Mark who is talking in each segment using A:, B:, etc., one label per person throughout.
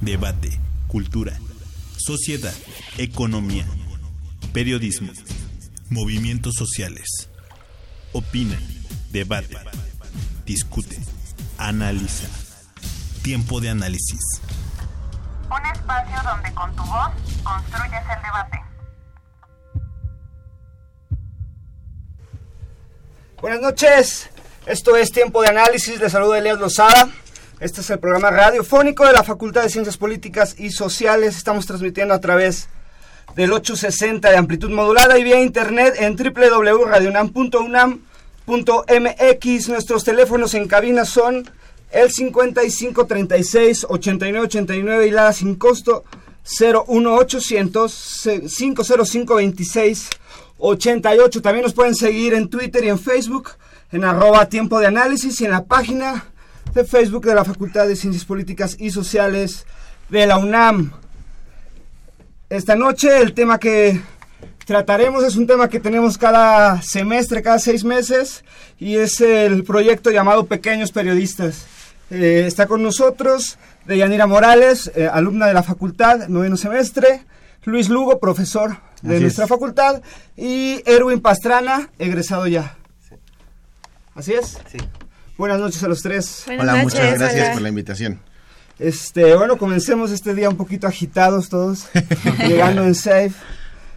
A: debate, cultura, sociedad, economía, periodismo, movimientos sociales. Opina, debate, discute, analiza. Tiempo de análisis.
B: Un espacio donde con tu voz construyes el debate.
C: Buenas noches, esto es Tiempo de Análisis, les saluda Elias Lozada. Este es el programa radiofónico de la Facultad de Ciencias Políticas y Sociales. Estamos transmitiendo a través del 860 de amplitud modulada y vía internet en www.radionam.unam.mx. Nuestros teléfonos en cabina son el 5536 8989 y la sin costo 01800 505 26 88. También nos pueden seguir en Twitter y en Facebook en arroba tiempo de análisis y en la página de Facebook de la Facultad de Ciencias Políticas y Sociales de la UNAM. Esta noche el tema que trataremos es un tema que tenemos cada semestre, cada seis meses, y es el proyecto llamado Pequeños Periodistas. Eh, está con nosotros Deyanira Morales, eh, alumna de la facultad, noveno semestre, Luis Lugo, profesor de nuestra facultad, y Erwin Pastrana, egresado ya. ¿Así es?
D: Sí.
C: Buenas noches a los tres.
D: hola, muchas gracias por la invitación.
C: Este, bueno, comencemos este día un poquito agitados todos, llegando en safe.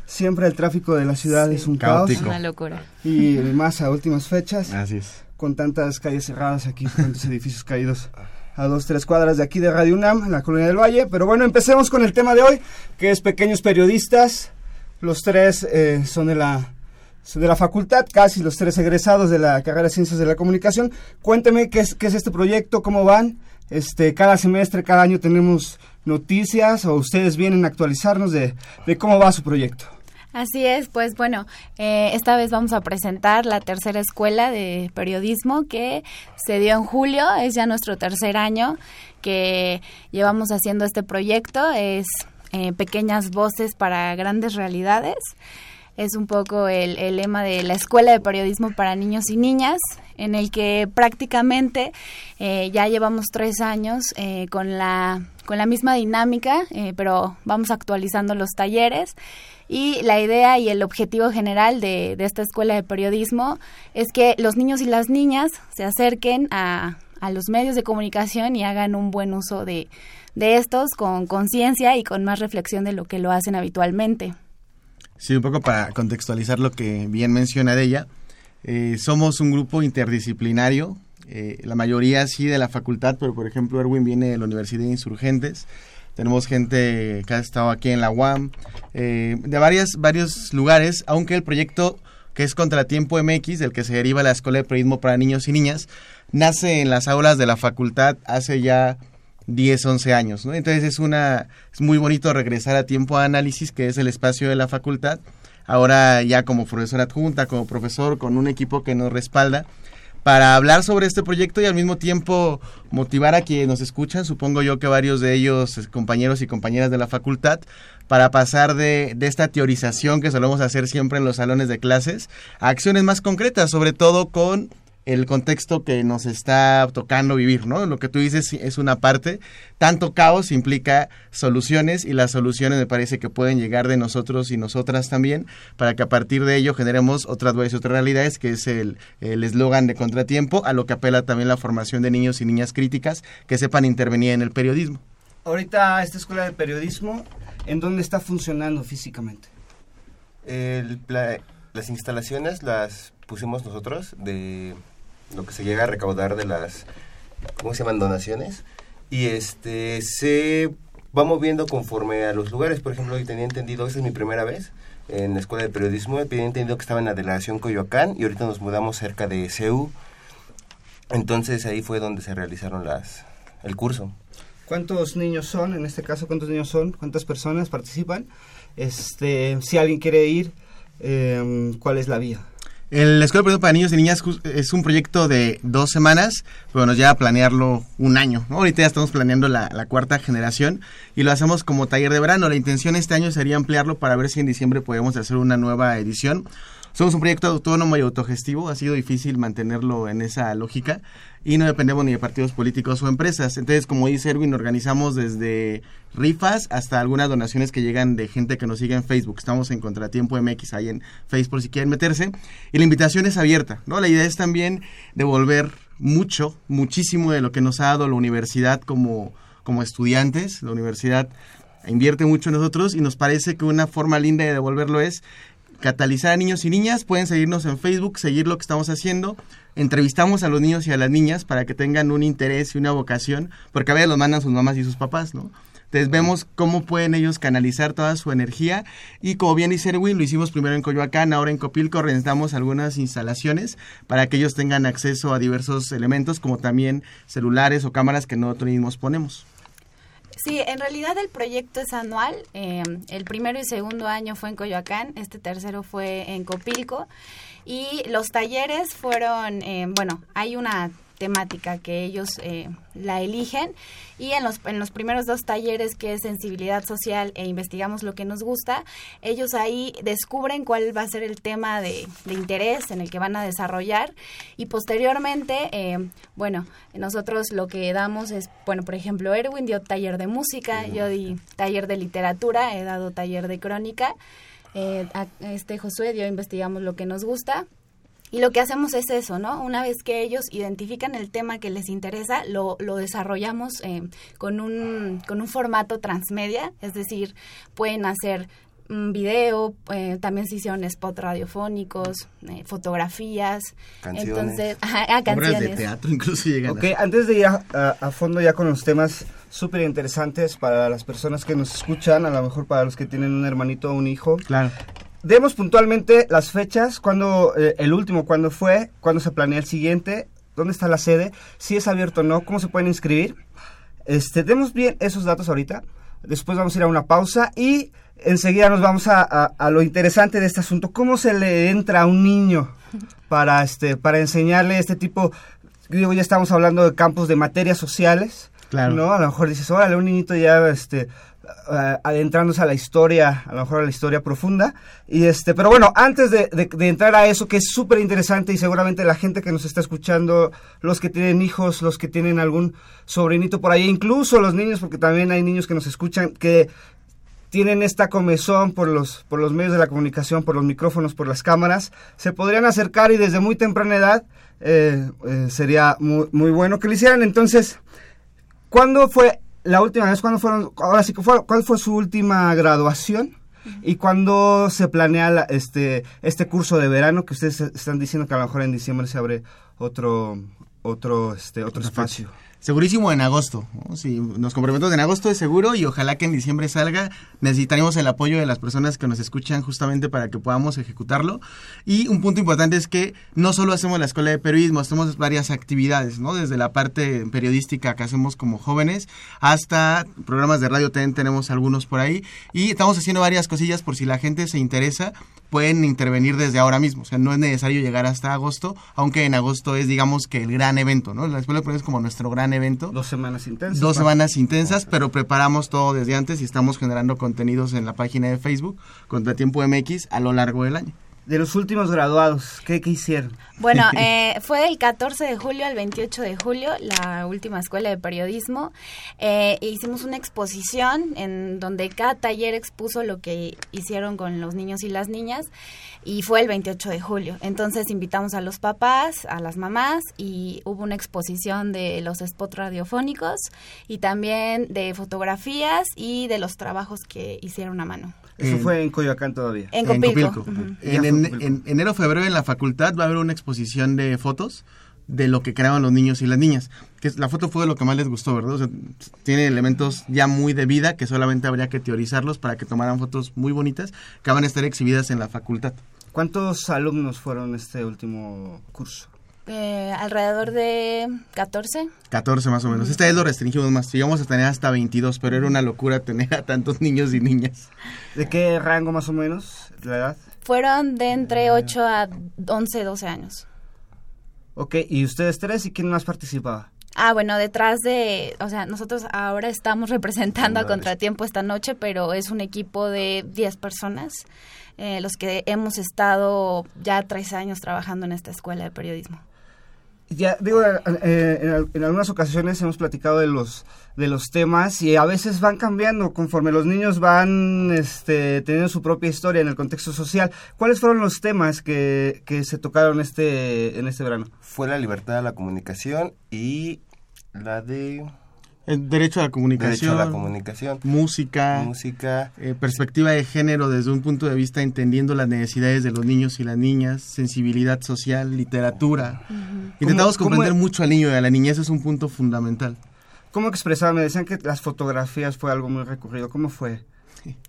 C: Siempre el tráfico de la ciudad es un caos.
E: Una locura.
C: Y más a últimas fechas.
D: Así es.
C: Con tantas calles cerradas aquí, tantos edificios caídos a dos, tres cuadras de aquí de Radio UNAM, en la Colonia del Valle. Pero bueno, empecemos con el tema de hoy, que es pequeños periodistas. Los tres eh, son de la de la facultad, casi los tres egresados de la carrera de Ciencias de la Comunicación. Cuénteme qué es, qué es este proyecto, cómo van. Este, cada semestre, cada año tenemos noticias o ustedes vienen a actualizarnos de, cómo va su proyecto.
F: Así es, pues bueno, eh, esta vez vamos a presentar la tercera escuela de periodismo que se dio en julio, es ya nuestro tercer año que llevamos haciendo este proyecto, es eh, pequeñas voces para grandes realidades es un poco el, lema de la Escuela de Periodismo para Niños y Niñas, en el que prácticamente eh, ya llevamos tres años eh, con, la, con la misma dinámica, eh, pero vamos actualizando los talleres. Y la idea y el objetivo general de, de, esta escuela de periodismo es que los niños y las niñas se acerquen a, a los medios de comunicación y hagan un buen uso de, de estos con conciencia y con más reflexión de lo que lo hacen habitualmente.
D: Sí, un poco para contextualizar lo que bien menciona de ella. Eh, somos un grupo interdisciplinario, eh, la mayoría sí de la facultad, pero por ejemplo Erwin viene de la Universidad de Insurgentes. Tenemos gente que ha estado aquí en la UAM, eh, de varias, varios lugares, aunque el proyecto que es Contratiempo MX, del que se deriva la Escuela de Periodismo para Niños y Niñas, nace en las aulas de la facultad hace ya 10, 11 años, ¿no? Entonces es una es muy bonito regresar a tiempo a análisis, que es el espacio de la facultad. Ahora ya como profesor adjunta, como profesor con un equipo que nos respalda para hablar sobre este proyecto y al mismo tiempo motivar a quienes nos escuchan, supongo yo que varios de ellos compañeros y compañeras de la facultad, para pasar de, de, esta teorización que solemos hacer siempre en los salones de clases a acciones más concretas, sobre todo con el contexto que nos está tocando vivir, ¿no? Lo que tú dices es una parte, tanto caos implica soluciones y las soluciones me parece que pueden llegar de nosotros y nosotras también para que a partir de ello generemos otras y otras realidades, que es el eslogan de contratiempo, a lo que apela también la formación de niños y niñas críticas que sepan intervenir en el periodismo.
C: Ahorita esta escuela de periodismo, ¿en dónde está funcionando físicamente?
G: las instalaciones las pusimos nosotros de lo que se llega a recaudar de las, ¿cómo se llaman? Donaciones. Y este, se va moviendo conforme a los lugares. Por ejemplo, hoy tenía entendido, esta es mi primera vez en la Escuela de Periodismo, tenía entendido que estaba en la delegación Coyoacán y ahorita nos mudamos cerca de CEU. Entonces ahí fue donde se realizaron las, el curso.
C: ¿Cuántos niños son? En este caso, ¿cuántos niños son? ¿Cuántas personas participan? Este, si alguien quiere ir, eh, ¿cuál es la vía?
D: El Escuela Proyecto para Niños y Niñas es un proyecto de dos semanas, pero nos lleva a planearlo un año. Ahorita ya estamos planeando la, la cuarta generación y lo hacemos como taller de verano. La intención este año sería ampliarlo para ver si en diciembre podemos hacer una nueva edición. Somos un proyecto autónomo y autogestivo, ha sido difícil mantenerlo en esa lógica y no dependemos ni de partidos políticos o empresas. Entonces, como dice Erwin, organizamos desde rifas hasta algunas donaciones que llegan de gente que nos sigue en Facebook. Estamos en Contratiempo MX ahí en Facebook si quieren meterse. Y la invitación es abierta, ¿no? La idea es también devolver mucho, muchísimo de lo que nos ha dado la universidad como, como estudiantes. La universidad invierte mucho en nosotros y nos parece que una forma linda de devolverlo es catalizar a niños y niñas. Pueden seguirnos en Facebook, seguir lo que estamos haciendo. Entrevistamos a los niños y a las niñas para que tengan un interés y una vocación, porque a veces los mandan sus mamás y sus papás, ¿no? Entonces vemos cómo pueden ellos canalizar toda su energía y como bien dice Erwin, lo hicimos primero en Coyoacán, ahora en Copilco rentamos algunas instalaciones para que ellos tengan acceso a diversos elementos como también celulares o cámaras que nosotros mismos ponemos.
F: Sí, en realidad el proyecto es anual. eh, el primero y segundo año fue en Coyoacán, este tercero fue en Copilco. Y los talleres fueron, eh, bueno, hay una temática que ellos eh, la eligen. Y en los, en los primeros dos talleres que es sensibilidad social e investigamos lo que nos gusta, ellos ahí descubren cuál va a ser el tema de, de interés en el que van a desarrollar. Y posteriormente, eh, bueno, nosotros lo que damos es, bueno, por ejemplo, Erwin dio taller de música, yo di taller de literatura, he dado taller de crónica, eh, a- este Josué dio investigamos lo que nos gusta y lo que hacemos es eso, ¿no? Una vez que ellos identifican el tema que les interesa, lo, lo desarrollamos eh, con, un, con un formato transmedia, es decir, pueden hacer un video, eh, también se hicieron spot radiofónicos, eh, fotografías,
G: Canciones.
F: entonces, ajá, ah,
D: Obras de
F: canciones.
D: teatro incluso llegan.
C: Ok, antes de ir a, a- a fondo ya con los temas súper interesantes para las personas que nos escuchan, a lo mejor para los que tienen un hermanito o un hijo,
D: Claro.
C: Demos puntualmente las fechas, cuando eh, el último, cuándo fue, cuándo se planea el siguiente, dónde está la sede, si es abierto o no, cómo se pueden inscribir. Este, demos bien esos datos ahorita. Después vamos a ir a una pausa y enseguida nos vamos a, a- a lo interesante de este asunto. ¿Cómo se le entra a un niño para, este, para enseñarle este tipo? Digo, ya estamos hablando de campos de materias sociales.
D: Claro.
C: ¿no? A lo mejor dices, órale, un niñito ya este, ah, adentrándose a la historia, a lo mejor a la historia profunda. Y este, pero bueno, antes de entrar a eso, que es súper interesante y seguramente la gente que nos está escuchando, los que tienen hijos, los que tienen algún sobrinito por ahí, incluso los niños, porque también hay niños que nos escuchan, que tienen esta comezón por los, por los medios de la comunicación, por los micrófonos, por las cámaras, se podrían acercar y desde muy temprana edad eh, eh, sería muy, muy bueno que lo hicieran. Entonces, ¿cuándo fue la última vez? ¿Cuándo fueron? Ahora sí, ¿cuál fue su última graduación? ¿Y cuándo se planea la- este, este curso de verano que ustedes están diciendo que a lo mejor en diciembre se abre otro, otro, este, otro espacio?
D: Segurísimo en agosto. ¿no? Si nos comprometemos en agosto es seguro y ojalá que en diciembre salga. Necesitaremos el apoyo de las personas que nos escuchan justamente para que podamos ejecutarlo. Y un punto importante es que no solo hacemos la escuela de periodismo, hacemos varias actividades, ¿no? Desde la parte periodística que hacemos como jóvenes hasta programas de radio también tenemos algunos por ahí. Y estamos haciendo varias cosillas por si la gente se interesa pueden intervenir desde ahora mismo. O sea, no es necesario llegar hasta agosto, aunque en agosto es, digamos, que el gran evento, ¿no? La escuela de es como nuestro gran evento.
C: Dos semanas intensas.
D: Dos semanas intensas, pero preparamos todo desde antes y estamos generando contenidos en la página de Facebook, Contratiempo MX, a lo largo del año.
C: De los últimos graduados, ¿qué, qué hicieron?
F: Bueno, eh, fue del 14 de julio al 28 de julio, la última escuela de periodismo. Eh, hicimos una exposición en donde cada taller expuso lo que hicieron con los niños y las niñas y fue el 28 de julio. Entonces invitamos a los papás, a las mamás y hubo una exposición de los spots radiofónicos y también de fotografías y de los trabajos que hicieron a mano.
C: Eso
D: En-
C: fue en Coyoacán todavía.
F: En Copilco.
D: Copilco. En, en- en enero, febrero en la facultad va a haber una exposición de fotos de lo que creaban los niños y las niñas. Que es- la foto fue de lo que más les gustó, ¿verdad? O sea, tiene elementos ya muy de vida que solamente habría que teorizarlos para que tomaran fotos muy bonitas que van a estar exhibidas en la facultad.
C: ¿Cuántos alumnos fueron este último curso?
F: Eh, alrededor de 14.
D: 14 más o menos. Esta vez lo restringimos más. Llegamos a tener hasta 22, pero era una locura tener a tantos niños y niñas.
C: ¿De qué rango más o menos la edad?
F: Fueron de entre 8 a 11, 12 años.
C: Ok, ¿y ustedes tres y quién más participaba?
F: Ah, bueno, detrás de, o sea, nosotros ahora estamos representando a Contratiempo esta noche, pero es un equipo de 10 personas, eh, los que hemos estado ya tres años trabajando en esta escuela de periodismo.
C: Ya digo, eh, eh, en, en algunas ocasiones hemos platicado de los de los temas y a veces van cambiando conforme los niños van este, teniendo su propia historia en el contexto social. ¿Cuáles fueron los temas que, que se tocaron este en este verano?
G: Fue la libertad de la comunicación y la de
D: El derecho a la comunicación,
G: derecho a la comunicación,
D: música,
G: música,
D: eh, perspectiva de género desde un punto de vista entendiendo las necesidades de los niños y las niñas, sensibilidad social, literatura. Intentamos
C: ¿Cómo- cómo
D: comprender
C: es?
D: mucho al niño y a la niñez, es un punto fundamental.
C: ¿Cómo expresaban? Me decían que las fotografías fue algo muy recurrido. ¿Cómo fue?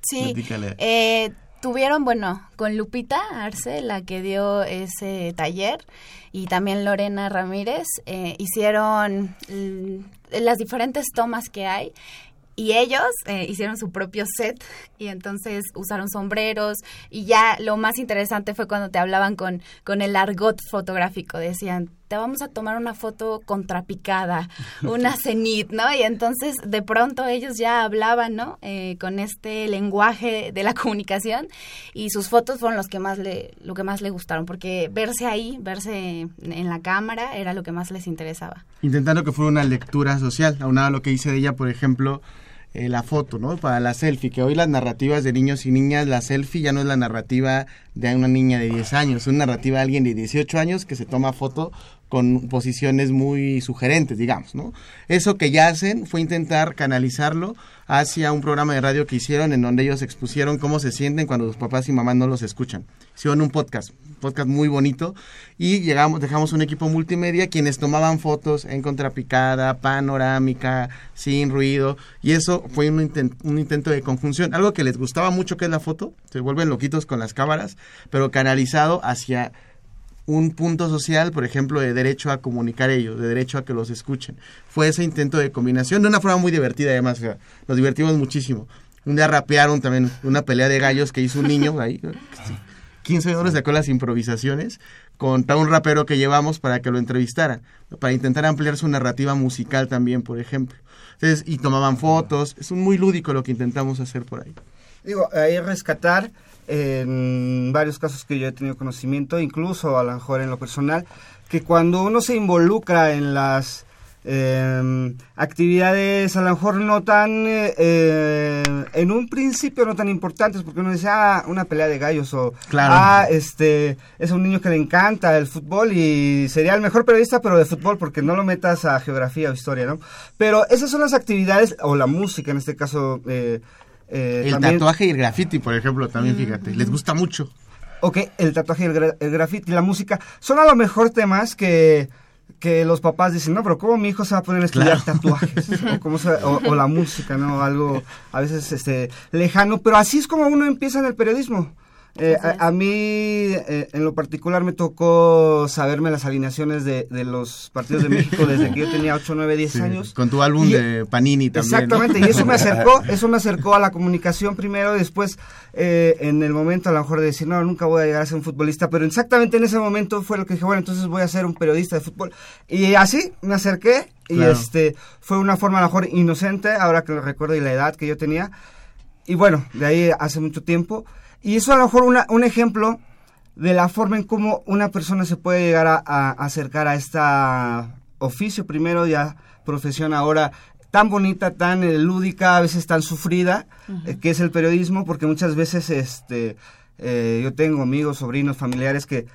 F: Sí, eh, tuvieron, bueno, con Lupita Arce, la que dio ese taller, y también Lorena Ramírez, eh, hicieron las diferentes tomas que hay. Y ellos eh, hicieron su propio set y entonces usaron sombreros y ya lo más interesante fue cuando te hablaban con, con el argot fotográfico. Decían, te vamos a tomar una foto contrapicada, una cenit, ¿no? Y entonces de pronto ellos ya hablaban, ¿no? Eh, con este lenguaje de la comunicación y sus fotos fueron los que más le, lo que más le gustaron porque verse ahí, verse en la cámara era lo que más les interesaba.
D: Intentando que fuera una lectura social, aunado a lo que dice de ella, por ejemplo, eh, la foto, ¿no? Para la selfie, que hoy las narrativas de niños y niñas, la selfie ya no es la narrativa de una niña de 10 años, es una narrativa de alguien de 18 años que se toma foto con posiciones muy sugerentes, digamos, ¿no? Eso que ya hacen fue intentar canalizarlo hacia un programa de radio que hicieron en donde ellos expusieron cómo se sienten cuando los papás y mamás no los escuchan. Hicieron un podcast, podcast muy bonito y llegamos, dejamos un equipo multimedia quienes tomaban fotos en contrapicada, panorámica, sin ruido y eso fue un, un intento de conjunción, algo que les gustaba mucho que es la foto, se vuelven loquitos con las cámaras, pero canalizado hacia un punto social, por ejemplo, de derecho a comunicar ellos, de derecho a que los escuchen. Fue ese intento de combinación de una forma muy divertida, además, nos divertimos muchísimo. Un día rapearon también una pelea de gallos que hizo un niño ahí. ¿Quién sabe dónde sacó las improvisaciones? Con un rapero que llevamos para que lo entrevistaran, para intentar ampliar su narrativa musical también, por ejemplo. Entonces, y tomaban fotos, es muy lúdico lo que intentamos hacer por ahí.
C: Digo, ahí rescatar en varios casos que yo he tenido conocimiento, incluso a lo mejor en lo personal, que cuando uno se involucra en las eh, actividades a lo mejor no tan, eh, eh, en un principio no tan importantes, porque uno dice, ah, una pelea de gallos, o,
D: Claro.
C: ah, este, es un niño que le encanta el fútbol y sería el mejor periodista, pero de fútbol, porque no lo metas a geografía o historia, ¿no? Pero esas son las actividades, o la música en este caso, eh, eh,
D: El
C: también-
D: tatuaje y el graffiti, por ejemplo, también, fíjate, les gusta mucho.
C: Ok, el tatuaje, el, gra- el graffiti, la música, son a lo mejor temas que, que los papás dicen, no, pero ¿cómo mi hijo se va a poner a estudiar tatuajes? o, cómo se- o- o la música, ¿no? Algo a veces este, lejano, pero así es como uno empieza en el periodismo. Eh, a, a mí, eh, en lo particular, me tocó saberme las alineaciones de, de los partidos de México desde que yo tenía 8, 9, 10
D: Sí,
C: años.
D: Con tu álbum
C: Y-
D: de Panini también. ¿no?
C: Exactamente, y eso me acercó, eso me acercó a la comunicación primero y después eh, en el momento a lo mejor de decir, no, nunca voy a llegar a ser un futbolista, pero exactamente en ese momento fue lo que dije, bueno, entonces voy a ser un periodista de fútbol. Y así me acerqué y
D: Claro.
C: este fue una forma a lo mejor inocente, ahora que lo recuerdo y la edad que yo tenía. Y bueno, de ahí hace mucho tiempo. Y eso a lo mejor una, un ejemplo de la forma en cómo una persona se puede llegar a, a acercar a esta oficio primero, ya profesión ahora tan bonita, tan eh, lúdica, a veces tan sufrida, eh, que es el periodismo, porque muchas veces este eh, yo tengo amigos, sobrinos, familiares que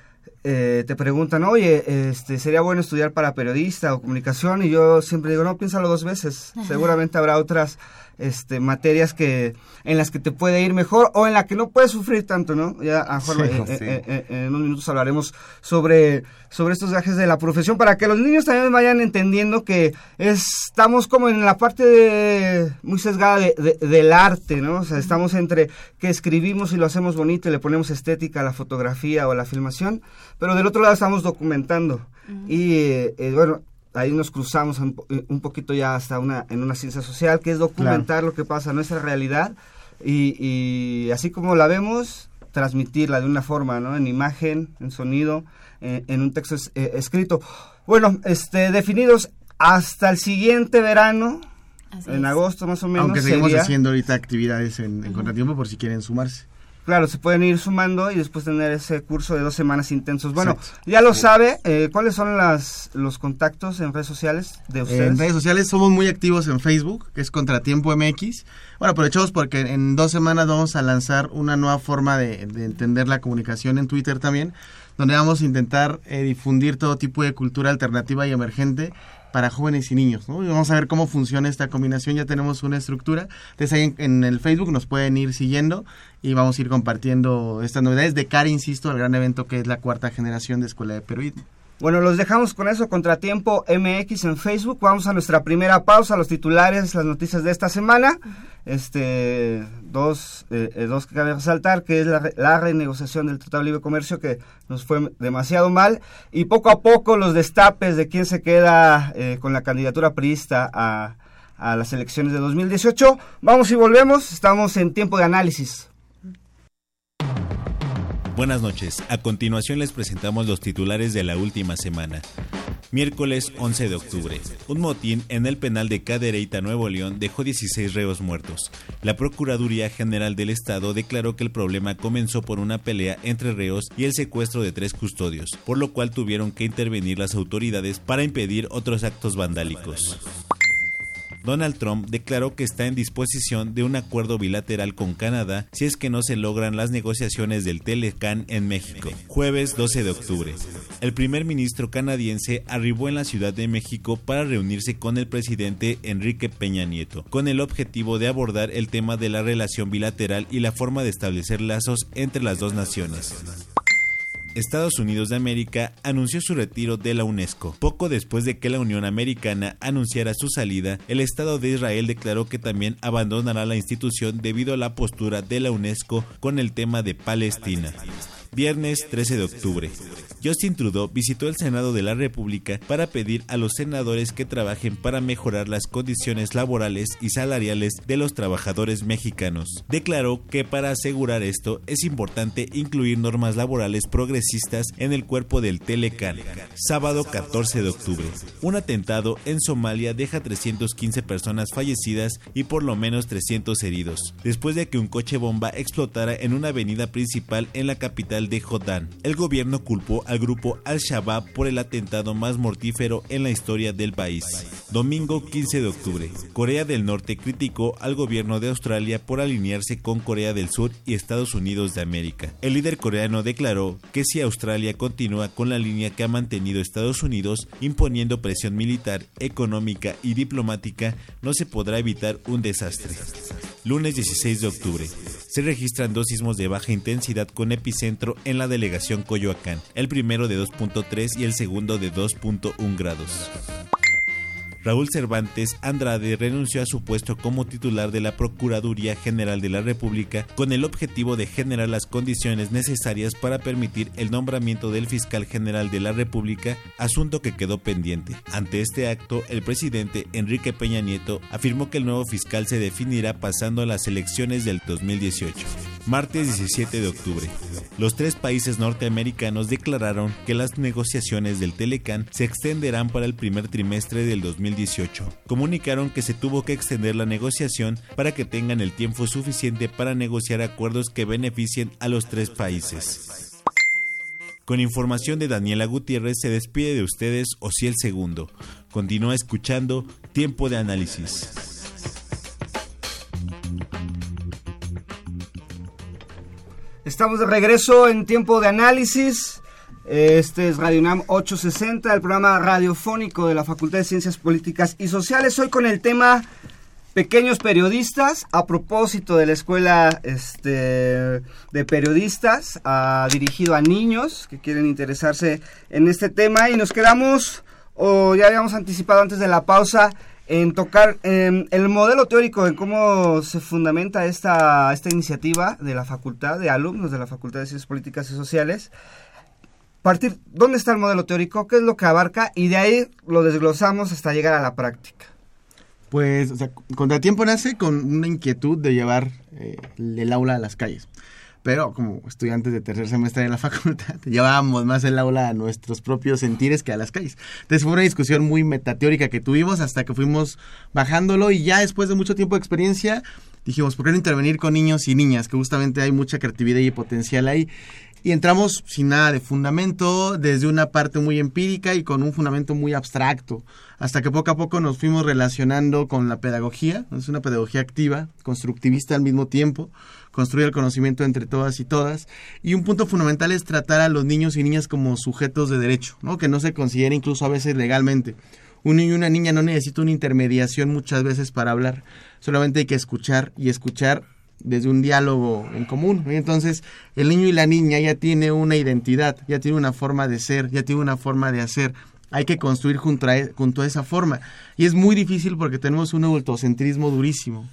C: te preguntan, oye, este, sería bueno estudiar para periodista o comunicación, y yo siempre digo, no, piénsalo dos veces, seguramente habrá otras este, materias que en las que te puede ir mejor o en la que no puedes sufrir tanto, ¿no? Ya a
G: Sí,
C: eh,
G: sí.
C: eh, eh, en unos minutos hablaremos sobre, sobre estos viajes de la profesión para que los niños también vayan entendiendo que estamos como en la parte de- muy sesgada de- de- del arte, ¿no? O sea, estamos entre que escribimos y lo hacemos bonito y le ponemos estética a la fotografía o a la filmación, pero del otro lado estamos documentando. y eh, bueno, ahí nos cruzamos un, un, poquito ya hasta una en una ciencia social, que es documentar lo que pasa en nuestra realidad y, y, así como la vemos, transmitirla de una forma, ¿no? En imagen, en sonido, en, en un texto es, eh, escrito. Bueno, este, definidos hasta el siguiente verano, Así en es. agosto más o menos.
D: Aunque seguimos sería... haciendo ahorita actividades en, en contratiempo por si quieren sumarse.
C: Claro, se pueden ir sumando y después tener ese curso de dos semanas intensos. Bueno, Exacto. ya lo sabe, eh, ¿cuáles son las, los contactos en redes sociales de ustedes?
D: En redes sociales somos muy activos en Facebook, que es Contratiempo MX. Bueno, aprovechamos porque en dos semanas vamos a lanzar una nueva forma de, de entender la comunicación en Twitter también, donde vamos a intentar eh, difundir todo tipo de cultura alternativa y emergente para jóvenes y niños. ¿no? Y vamos a ver cómo funciona esta combinación. Ya tenemos una estructura. Entonces ahí en, en, el Facebook nos pueden ir siguiendo y vamos a ir compartiendo estas novedades de cara, insisto, al gran evento que es la cuarta generación de Escuela de Peruismo.
C: Bueno, los dejamos con eso, Contratiempo MX en Facebook. Vamos a nuestra primera pausa, los titulares, las noticias de esta semana. Este, dos, eh, dos que cabe resaltar, que es la, la, renegociación del Tratado de Libre Comercio, que nos fue demasiado mal. Y poco a poco los destapes de quién se queda eh, con la candidatura priista a, a las elecciones de 2018. Vamos y volvemos, estamos en tiempo de análisis.
A: Buenas noches. A continuación les presentamos los titulares de la última semana. Miércoles 11 de octubre. Un motín en el penal de Cadereyta, Nuevo León, dejó 16 reos muertos. La Procuraduría General del Estado declaró que el problema comenzó por una pelea entre reos y el secuestro de tres custodios, por lo cual tuvieron que intervenir las autoridades para impedir otros actos vandálicos. Donald Trump declaró que está en disposición de un acuerdo bilateral con Canadá si es que no se logran las negociaciones del Telecan en México. Jueves 12 de octubre. El primer ministro canadiense arribó en la Ciudad de México para reunirse con el presidente Enrique Peña Nieto, con el objetivo de abordar el tema de la relación bilateral y la forma de establecer lazos entre las dos naciones. Estados Unidos de América anunció su retiro de la UNESCO. Poco después de que la Unión Americana anunciara su salida, el Estado de Israel declaró que también abandonará la institución debido a la postura de la UNESCO con el tema de Palestina. Viernes 13 de octubre. Justin Trudeau visitó el Senado de la República para pedir a los senadores que trabajen para mejorar las condiciones laborales y salariales de los trabajadores mexicanos. Declaró que para asegurar esto es importante incluir normas laborales progresistas en el cuerpo del Telecan. Sábado 14 de octubre. Un atentado en Somalia deja 315 personas fallecidas y por lo menos 300 heridos, después de que un coche bomba explotara en una avenida principal en la capital de Jordán. El gobierno culpó al grupo Al-Shabaab por el atentado más mortífero en la historia del país. Domingo 15 de octubre. Corea del Norte criticó al gobierno de Australia por alinearse con Corea del Sur y Estados Unidos de América. El líder coreano declaró que si Australia continúa con la línea que ha mantenido Estados Unidos, imponiendo presión militar, económica y diplomática, no se podrá evitar un desastre. Lunes 16 de octubre se registran dos sismos de baja intensidad con epicentro en la delegación Coyoacán, el primero de 2.3 y el segundo de 2.1 grados. Raúl Cervantes Andrade renunció a su puesto como titular de la Procuraduría General de la República con el objetivo de generar las condiciones necesarias para permitir el nombramiento del fiscal general de la República, asunto que quedó pendiente. Ante este acto, el presidente Enrique Peña Nieto afirmó que el nuevo fiscal se definirá pasando a las elecciones del 2018. Martes 17 de octubre. Los tres países norteamericanos declararon que las negociaciones del Telecan se extenderán para el primer trimestre del 2018. Comunicaron que se tuvo que extender la negociación para que tengan el tiempo suficiente para negociar acuerdos que beneficien a los tres países. Con información de Daniela Gutiérrez se despide de ustedes Ociel Segundo. Continúa escuchando Tiempo de Análisis.
C: Estamos de regreso en Tiempo de Análisis. Este es Radio UNAM 860, el programa radiofónico de la Facultad de Ciencias Políticas y Sociales. Hoy con el tema Pequeños Periodistas, a propósito de la Escuela este, de Periodistas, dirigido a niños que quieren interesarse en este tema. Y nos quedamos, o ya habíamos anticipado antes de la pausa, en tocar eh, el modelo teórico, en cómo se fundamenta esta, esta iniciativa de la facultad, de alumnos de la Facultad de Ciencias Políticas y Sociales partir, ¿dónde está el modelo teórico? ¿Qué es lo que abarca? Y de ahí lo desglosamos hasta llegar a la práctica.
D: Pues, o sea, Contratiempo nace con una inquietud de llevar eh, el aula a las calles. Pero como estudiantes de tercer semestre de la facultad, llevábamos más el aula a nuestros propios sentires que a las calles. Entonces fue una discusión muy metateórica que tuvimos hasta que fuimos bajándolo y ya después de mucho tiempo de experiencia dijimos, ¿por qué no intervenir con niños y niñas? Que justamente hay mucha creatividad y potencial ahí. Y entramos sin nada de fundamento, desde una parte muy empírica y con un fundamento muy abstracto, hasta que poco a poco nos fuimos relacionando con la pedagogía, es una pedagogía activa, constructivista al mismo tiempo, construir el conocimiento entre todas y todas. Y un punto fundamental es tratar a los niños y niñas como sujetos de derecho, ¿no? que no se considera incluso a veces legalmente. Un niño y una niña no necesita una intermediación muchas veces para hablar, solamente hay que escuchar y escuchar desde un diálogo en común. Entonces, el niño y la niña ya tiene una identidad, ya tiene una forma de ser, ya tiene una forma de hacer. Hay que construir junto a, junto a esa forma. Y es muy difícil porque tenemos un adultocentrismo durísimo.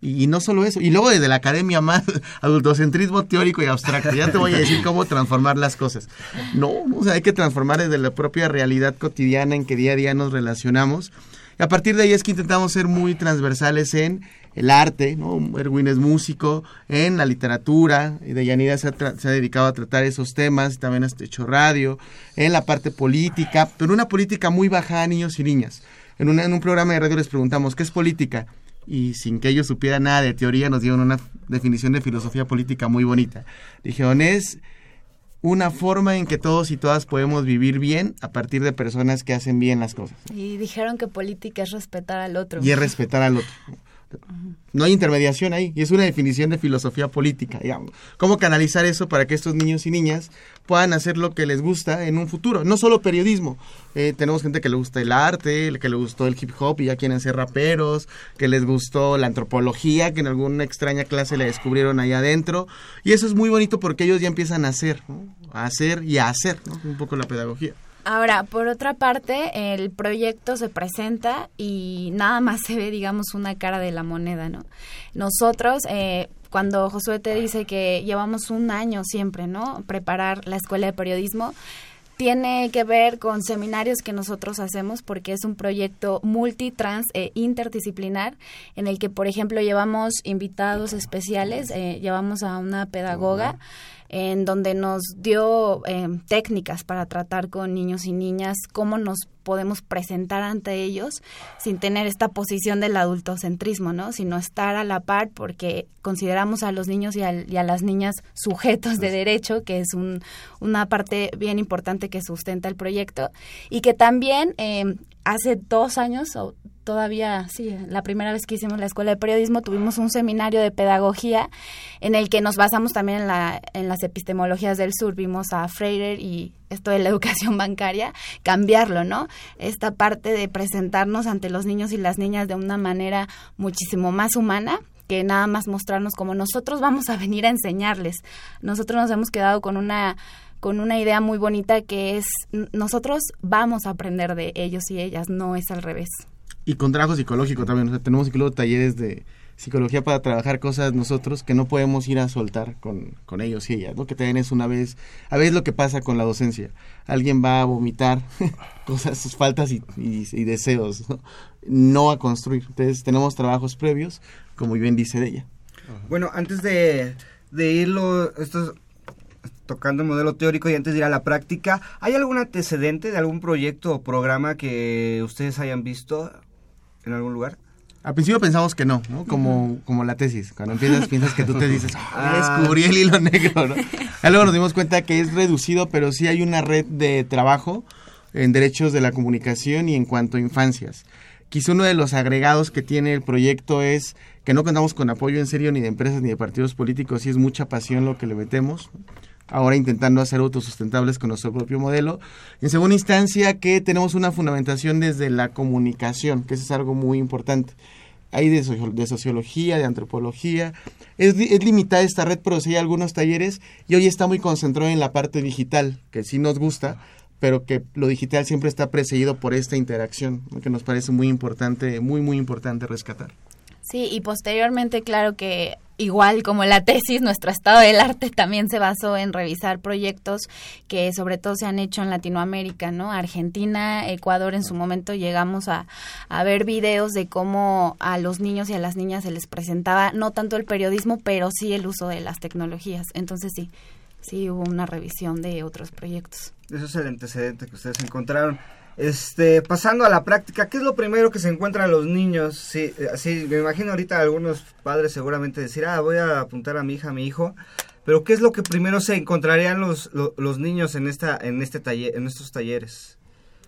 D: Y, no solo eso, y luego desde la academia más adultocentrismo teórico y abstracto. Ya te voy a decir cómo transformar las cosas. No, o sea, hay que transformar desde la propia realidad cotidiana en que día a día nos relacionamos. Y a partir de ahí es que intentamos ser muy transversales en el arte, ¿no? Erwin es músico, en la literatura, y de Yanira se ha, se ha, dedicado a tratar esos temas, también ha hecho radio, en la parte política, pero una política muy baja a niños y niñas. En, en un programa de radio les preguntamos, ¿qué es política? Y sin que ellos supieran nada de teoría, nos dieron una definición de filosofía política muy bonita. Dijeron, es una forma en que todos y todas podemos vivir bien a partir de personas que hacen bien las cosas.
F: Y dijeron que política es respetar al otro.
D: Y es respetar al otro. No hay intermediación ahí, y es una definición de filosofía política, digamos. ¿Cómo canalizar eso para que estos niños y niñas puedan hacer lo que les gusta en un futuro? No solo periodismo, eh, tenemos gente que le gusta el arte, que le gustó el hip hop y ya quieren ser raperos, que les gustó la antropología, que en alguna extraña clase le descubrieron ahí adentro, y eso es muy bonito porque ellos ya empiezan a hacer, a hacer y a hacer, un poco la pedagogía.
F: Ahora, por otra parte, el proyecto se presenta y nada más se ve, digamos, una cara de la moneda, ¿no? Nosotros, eh, cuando Josué te dice que llevamos un año siempre, ¿no? Preparar la escuela de periodismo, tiene que ver con seminarios que nosotros hacemos porque es un proyecto multitrans e interdisciplinar en el que, por ejemplo, llevamos invitados especiales, eh, llevamos a una pedagoga en donde nos dio eh, técnicas para tratar con niños y niñas, cómo nos podemos presentar ante ellos sin tener esta posición del adultocentrismo, ¿no? Sino estar a la par porque consideramos a los niños y a, las niñas sujetos de derecho, que es un, una parte bien importante que sustenta el proyecto, y que también eh, hace dos años, o todavía, sí, la primera vez que hicimos la escuela de periodismo, tuvimos un seminario de pedagogía en el que nos basamos también en, la, en las epistemologías del sur. Vimos a Freire y esto de la educación bancaria, cambiarlo, ¿no? Esta parte de presentarnos ante los niños y las niñas de una manera muchísimo más humana que nada más mostrarnos como nosotros vamos a venir a enseñarles. Nosotros nos hemos quedado con una con una idea muy bonita que es nosotros vamos a aprender de ellos y ellas, no es al revés
D: y con trabajo psicológico también. O sea, tenemos incluso talleres de psicología para trabajar cosas nosotros que no podemos ir a soltar con, con ellos y ellas, ¿no? Que también es una vez, a veces lo que pasa con la docencia. Alguien va a vomitar cosas, sus faltas y, y, deseos, ¿no? a construir. Entonces tenemos trabajos previos, como bien dice de ella.
C: Bueno, antes de, de irlo, esto tocando el modelo teórico y antes de ir a la práctica, ¿hay algún antecedente de algún proyecto o programa que ustedes hayan visto en algún lugar?
D: Al principio pensamos que no, ¿no? Como, como la tesis. Cuando empiezas, piensas que tú te dices, ah, descubrí el hilo negro, ¿no? luego nos dimos cuenta que es reducido, pero sí hay una red de trabajo en derechos de la comunicación y en cuanto a infancias. Quizá uno de los agregados que tiene el proyecto es que no contamos con apoyo en serio ni de empresas ni de partidos políticos y es mucha pasión lo que le metemos ahora intentando hacer autosustentables con nuestro propio modelo. En segunda instancia, que tenemos una fundamentación desde la comunicación, que eso es algo muy importante. Hay de, sociología, de antropología. Es, limitada esta red, pero sí hay algunos talleres y hoy está muy concentrado en la parte digital, que sí nos gusta, pero que lo digital siempre está precedido por esta interacción, que nos parece muy importante, muy, muy importante rescatar.
F: Sí, y posteriormente, claro que igual como la tesis, nuestro estado del arte también se basó en revisar proyectos que sobre todo se han hecho en Latinoamérica, ¿no? Argentina, Ecuador, en su momento llegamos a, a ver videos de cómo a los niños y a las niñas se les presentaba no tanto el periodismo, pero sí el uso de las tecnologías. Entonces sí, sí hubo una revisión de otros proyectos.
C: Eso es el antecedente que ustedes encontraron. Este, pasando a la práctica, ¿qué es lo primero que se encuentran los niños? Sí, así me imagino ahorita algunos padres seguramente decir, ah, voy a apuntar a mi hija, a mi hijo, pero ¿qué es lo que primero se encontrarían los, los, niños en esta, en este taller, en estos talleres?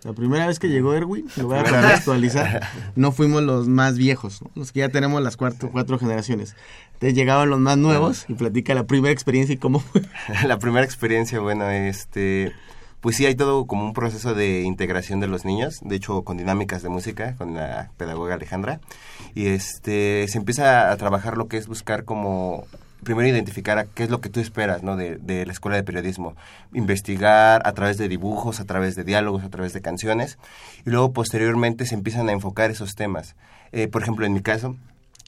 D: La primera vez que llegó Erwin, lo voy a actualizar, no fuimos los más viejos, los que ya tenemos las cuatro, cuatro generaciones. Entonces llegaban los más nuevos y platica la primera experiencia y cómo fue.
G: La primera experiencia, bueno, este pues sí hay todo como un proceso de integración de los niños, de hecho con dinámicas de música, con la pedagoga Alejandra, y este se empieza a trabajar lo que es buscar como primero identificar qué es lo que tú esperas ¿no? de, de, la escuela de periodismo, investigar a través de dibujos, a través de diálogos, a través de canciones, y luego posteriormente se empiezan a enfocar esos temas. Eh, por ejemplo, en mi caso,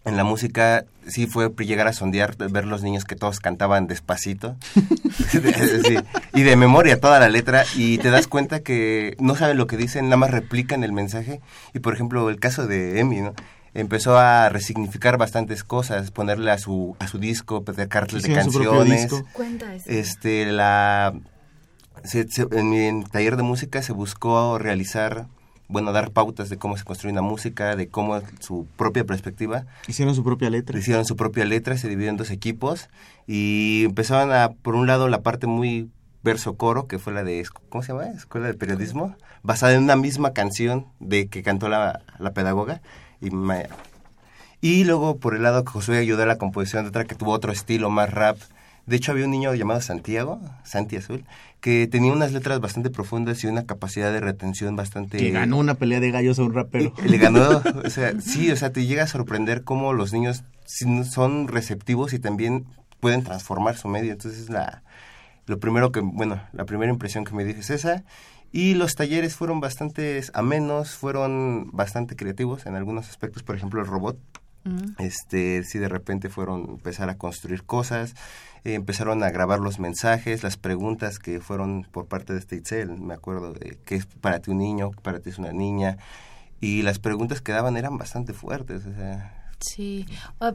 G: en la música sí fue llegar a sondear, ver los niños que todos cantaban despacito. Y de memoria toda la letra. Y te das cuenta que no saben lo que dicen, nada más replican el mensaje. Y por ejemplo el caso de Emi, ¿no? empezó a resignificar bastantes cosas, ponerle a su a su disco, pedir cartas de canciones. Este la en mi taller de música se buscó realizar bueno, dar pautas de cómo se construye una música, de cómo su propia perspectiva.
D: Hicieron su propia letra.
G: Hicieron su propia letra, se dividieron en dos equipos y empezaban a, por un lado, la parte muy verso-coro, que fue la de, ¿cómo se llama? Escuela de Periodismo, basada en una misma canción de que cantó la, la pedagoga. Y, y luego, por el lado, que Josué ayudó a la composición de otra que tuvo otro estilo más rap. De hecho, había un niño llamado Santiago, Santi Azul, que tenía unas letras bastante profundas y una capacidad de retención bastante...
D: Que ganó una pelea de gallos a un rapero.
G: Le ganó, o sea, sí, o sea, te llega a sorprender cómo los niños son receptivos y también pueden transformar su medio. Entonces, la, lo primero que, bueno, la primera impresión que me dije es esa. Y los talleres fueron bastante amenos, fueron bastante creativos en algunos aspectos. Por ejemplo, el robot. Mm. Este, sí, de repente fueron empezar a construir cosas. Eh, empezaron a grabar los mensajes, las preguntas que fueron por parte de este Itzel, me acuerdo de qué es para ti un niño, qué para ti es una niña, y las preguntas que daban eran bastante fuertes, o sea,
F: Sí,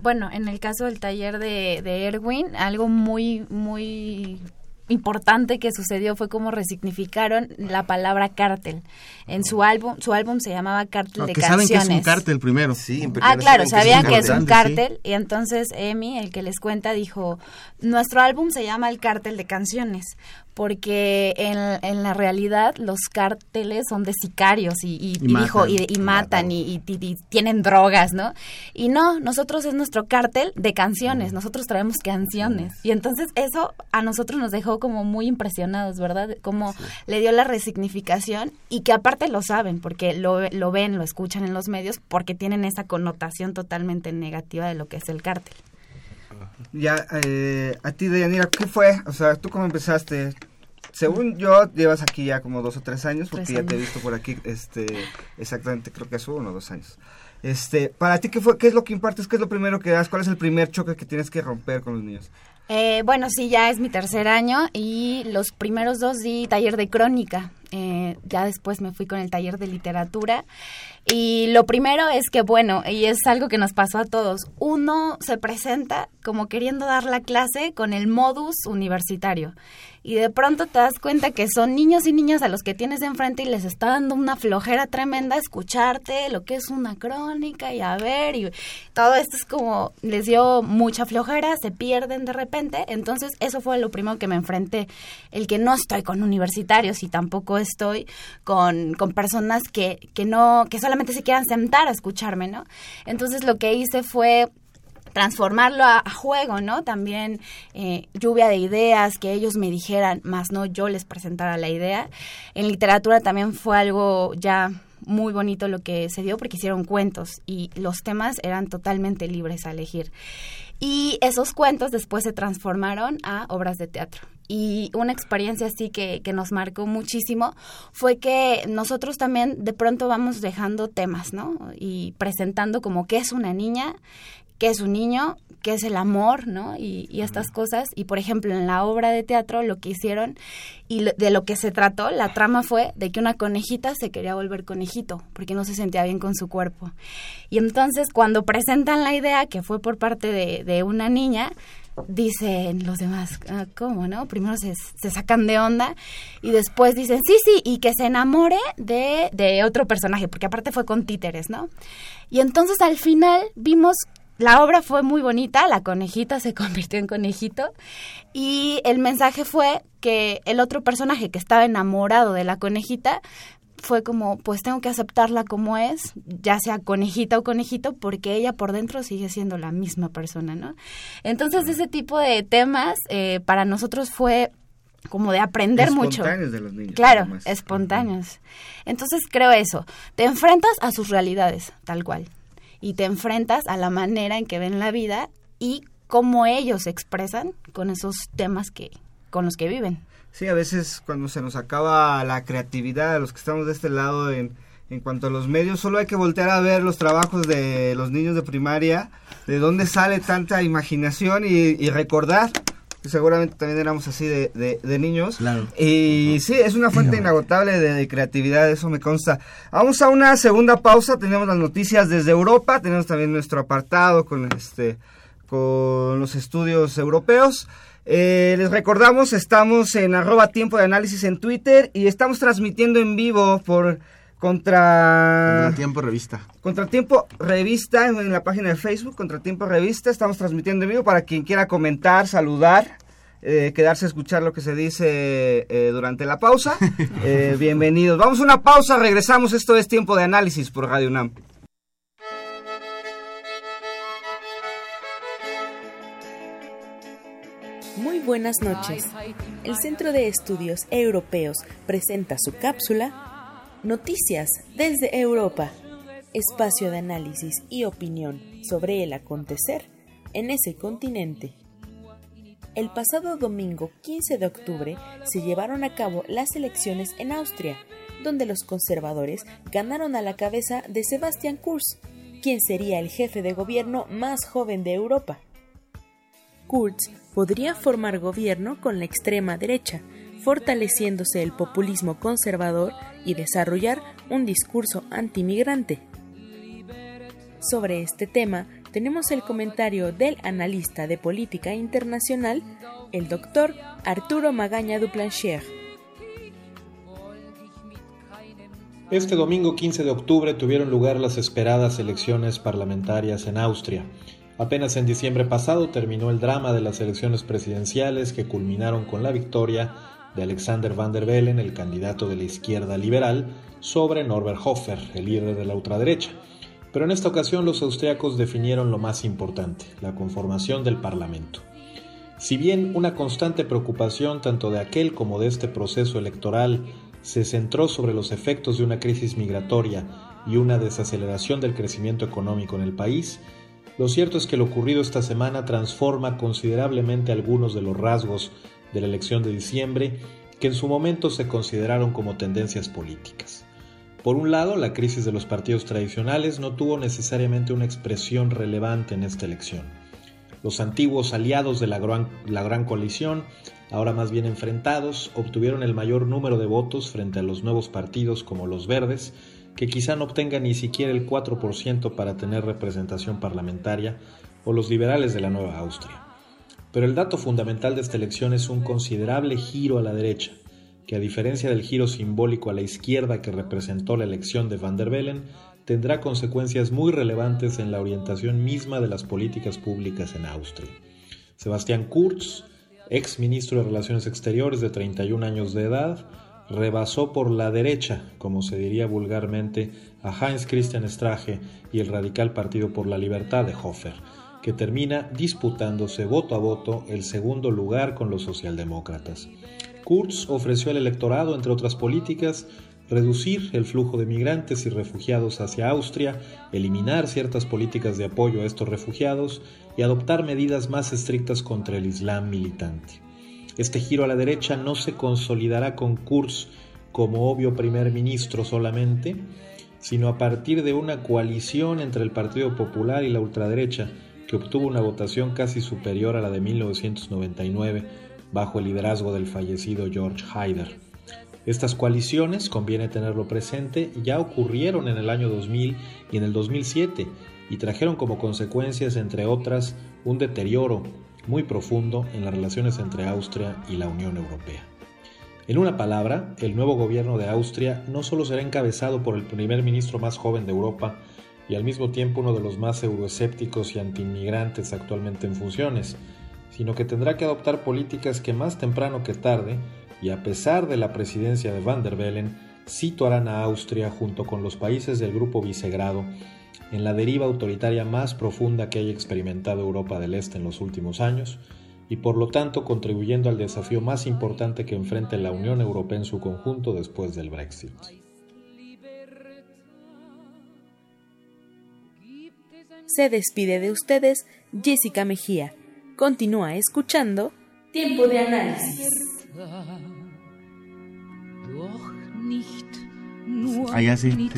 F: bueno, en el caso del taller de, de Erwin, algo muy, muy importante que sucedió fue cómo resignificaron la palabra cártel. En su álbum, su álbum se llamaba Cártel de que Canciones. Saben que es un
D: cártel primero.
G: Sí,
F: ah, claro, sabían que es un cártel y entonces Emi, el que les cuenta, dijo, nuestro álbum se llama El Cártel de Canciones porque en, en, la realidad los cárteles son de sicarios y, y, y, matan, y, matan, y, tienen drogas, ¿no? Y no, nosotros es nuestro cártel de canciones, nosotros traemos canciones. Y entonces eso a nosotros nos dejó como muy impresionados, ¿verdad? Como le dio la resignificación y que aparte lo saben, porque lo, lo ven, lo escuchan en los medios, porque tienen esa connotación totalmente negativa de lo que es el cártel.
C: Ya, eh, a ti, Deyanira, ¿qué fue? O sea, ¿tú cómo empezaste? Según yo, llevas aquí ya como dos o tres años, porque ya te he visto por aquí, este, exactamente, creo que es uno o dos años. Este, para ti, ¿qué, fue, ¿qué es lo que impartes? ¿Qué es lo primero que das? ¿Cuál es el primer choque que tienes que romper con los niños?
F: Eh, bueno, sí, ya es mi tercer año y los primeros dos di taller de crónica. Eh, ya después me fui con el taller de literatura. Y lo primero es que, bueno, y es algo que nos pasó a todos, uno se presenta como queriendo dar la clase con el modus universitario. Y de pronto te das cuenta que son niños y niñas a los que tienes enfrente y les está dando una flojera tremenda escucharte lo que es una crónica y a ver y todo esto es como les dio mucha flojera, se pierden de repente, entonces eso fue lo primero que me enfrenté, el que no estoy con universitarios y tampoco estoy con, con personas que, que no, que solamente se quieran sentar a escucharme, ¿no? Entonces lo que hice fue transformarlo a, juego, ¿no? También eh, lluvia de ideas, que ellos me dijeran, más no yo les presentara la idea. En literatura también fue algo ya muy bonito lo que se dio porque hicieron cuentos y los temas eran totalmente libres a elegir. Y esos cuentos después se transformaron a obras de teatro. Y una experiencia así que, que, nos marcó muchísimo fue que nosotros también de pronto vamos dejando temas, ¿no? Y presentando como qué es una niña, qué es un niño, qué es el amor, ¿no? Y, y, estas cosas. Y por ejemplo, en la obra de teatro lo que hicieron y de lo que se trató, la trama fue de que una conejita se quería volver conejito porque no se sentía bien con su cuerpo. Y entonces cuando presentan la idea, que fue por parte de, de una niña, dicen los demás, ah, ¿cómo, no? Primero se, se, sacan de onda y después dicen, sí, sí, y que se enamore de, de otro personaje, porque aparte fue con títeres, ¿no? Y entonces al final vimos la obra fue muy bonita, la conejita se convirtió en conejito y el mensaje fue que el otro personaje que estaba enamorado de la conejita fue como, pues tengo que aceptarla como es, ya sea conejita o conejito, porque ella por dentro sigue siendo la misma persona, ¿no? Entonces ese tipo de temas eh, para nosotros fue como de aprender mucho.
C: Espontáneos de los niños.
F: Claro, espontáneos. Entonces creo eso, te enfrentas a sus realidades, tal cual y te enfrentas a la manera en que ven la vida y cómo ellos se expresan con esos temas que con los que viven.
C: Sí, a veces cuando se nos acaba la creatividad, a los que estamos de este lado en, en cuanto a los medios, solo hay que voltear a ver los trabajos de los niños de primaria, de dónde sale tanta imaginación y, y recordar seguramente también éramos así de, de, niños.
D: Claro.
C: Y sí, es una fuente inagotable de, creatividad, eso me consta. Vamos a una segunda pausa, tenemos las noticias desde Europa, tenemos también nuestro apartado con, este, con los estudios europeos. Eh, les recordamos, estamos en arroba tiempo de análisis en Twitter y estamos transmitiendo en vivo por contra...
D: Contratiempo Revista.
C: Contratiempo Revista en la página de Facebook, Contratiempo Revista. Estamos transmitiendo en vivo para quien quiera comentar, saludar, eh, quedarse a escuchar lo que se dice eh, durante la pausa. Eh, bienvenidos. Vamos a una pausa, regresamos. Esto es Tiempo de Análisis por Radio UNAM.
H: Buenas noches. El Centro de Estudios Europeos presenta su cápsula Noticias desde Europa. Espacio de análisis y opinión sobre el acontecer en ese continente. El pasado domingo 15 de octubre se llevaron a cabo las elecciones en Austria, donde los conservadores ganaron a la cabeza de Sebastian Kurz, quien sería el jefe de gobierno más joven de Europa. Kurz podría formar gobierno con la extrema derecha, fortaleciéndose el populismo conservador y desarrollar un discurso antimigrante. Sobre este tema tenemos el comentario del analista de política internacional, el doctor Arturo Magaña Duplanchier.
I: Este domingo 15 de octubre tuvieron lugar las esperadas elecciones parlamentarias en Austria. Apenas en diciembre pasado terminó el drama de las elecciones presidenciales que culminaron con la victoria de Alexander van der Bellen, el candidato de la izquierda liberal, sobre Norbert Hofer, el líder de la ultraderecha. Pero en esta ocasión los austriacos definieron lo más importante, la conformación del Parlamento. Si bien una constante preocupación tanto de aquel como de este proceso electoral se centró sobre los efectos de una crisis migratoria y una desaceleración del crecimiento económico en el país, lo cierto es que lo ocurrido esta semana transforma considerablemente algunos de los rasgos de la elección de diciembre que en su momento se consideraron como tendencias políticas. Por un lado, la crisis de los partidos tradicionales no tuvo necesariamente una expresión relevante en esta elección. Los antiguos aliados de la gran, la gran coalición, ahora más bien enfrentados, obtuvieron el mayor número de votos frente a los nuevos partidos como los verdes, que quizá no obtengan ni siquiera el 4% para tener representación parlamentaria, o los liberales de la Nueva Austria. Pero el dato fundamental de esta elección es un considerable giro a la derecha, que a diferencia del giro simbólico a la izquierda que representó la elección de Van der Bellen, tendrá consecuencias muy relevantes en la orientación misma de las políticas públicas en Austria. Sebastián Kurz, ex ministro de Relaciones Exteriores de 31 años de edad, rebasó por la derecha, como se diría vulgarmente, a Heinz Christian Strache y el radical Partido por la Libertad de Hofer, que termina disputándose voto a voto el segundo lugar con los socialdemócratas. Kurz ofreció al electorado, entre otras políticas, reducir el flujo de migrantes y refugiados hacia Austria, eliminar ciertas políticas de apoyo a estos refugiados y adoptar medidas más estrictas contra el Islam militante. Este giro a la derecha no se consolidará con Kurz como obvio primer ministro solamente, sino a partir de una coalición entre el Partido Popular y la ultraderecha, que obtuvo una votación casi superior a la de 1999 bajo el liderazgo del fallecido George Haider. Estas coaliciones, conviene tenerlo presente, ya ocurrieron en el año 2000 y en el 2007 y trajeron como consecuencias, entre otras, un deterioro muy profundo en las relaciones entre Austria y la Unión Europea. En una palabra, el nuevo gobierno de Austria no solo será encabezado por el primer ministro más joven de Europa y al mismo tiempo uno de los más euroescépticos y antiinmigrantes actualmente en funciones, sino que tendrá que adoptar políticas que más temprano que tarde, y a pesar de la presidencia de Van der Bellen, situarán a Austria junto con los países del grupo Visegrado en la deriva autoritaria más profunda que haya experimentado Europa del Este en los últimos años, y por lo tanto contribuyendo al desafío más importante que enfrente la Unión Europea en su conjunto después del Brexit.
H: Se despide de ustedes Jessica Mejía. Continúa escuchando Tiempo de Análisis.
D: Allá sí,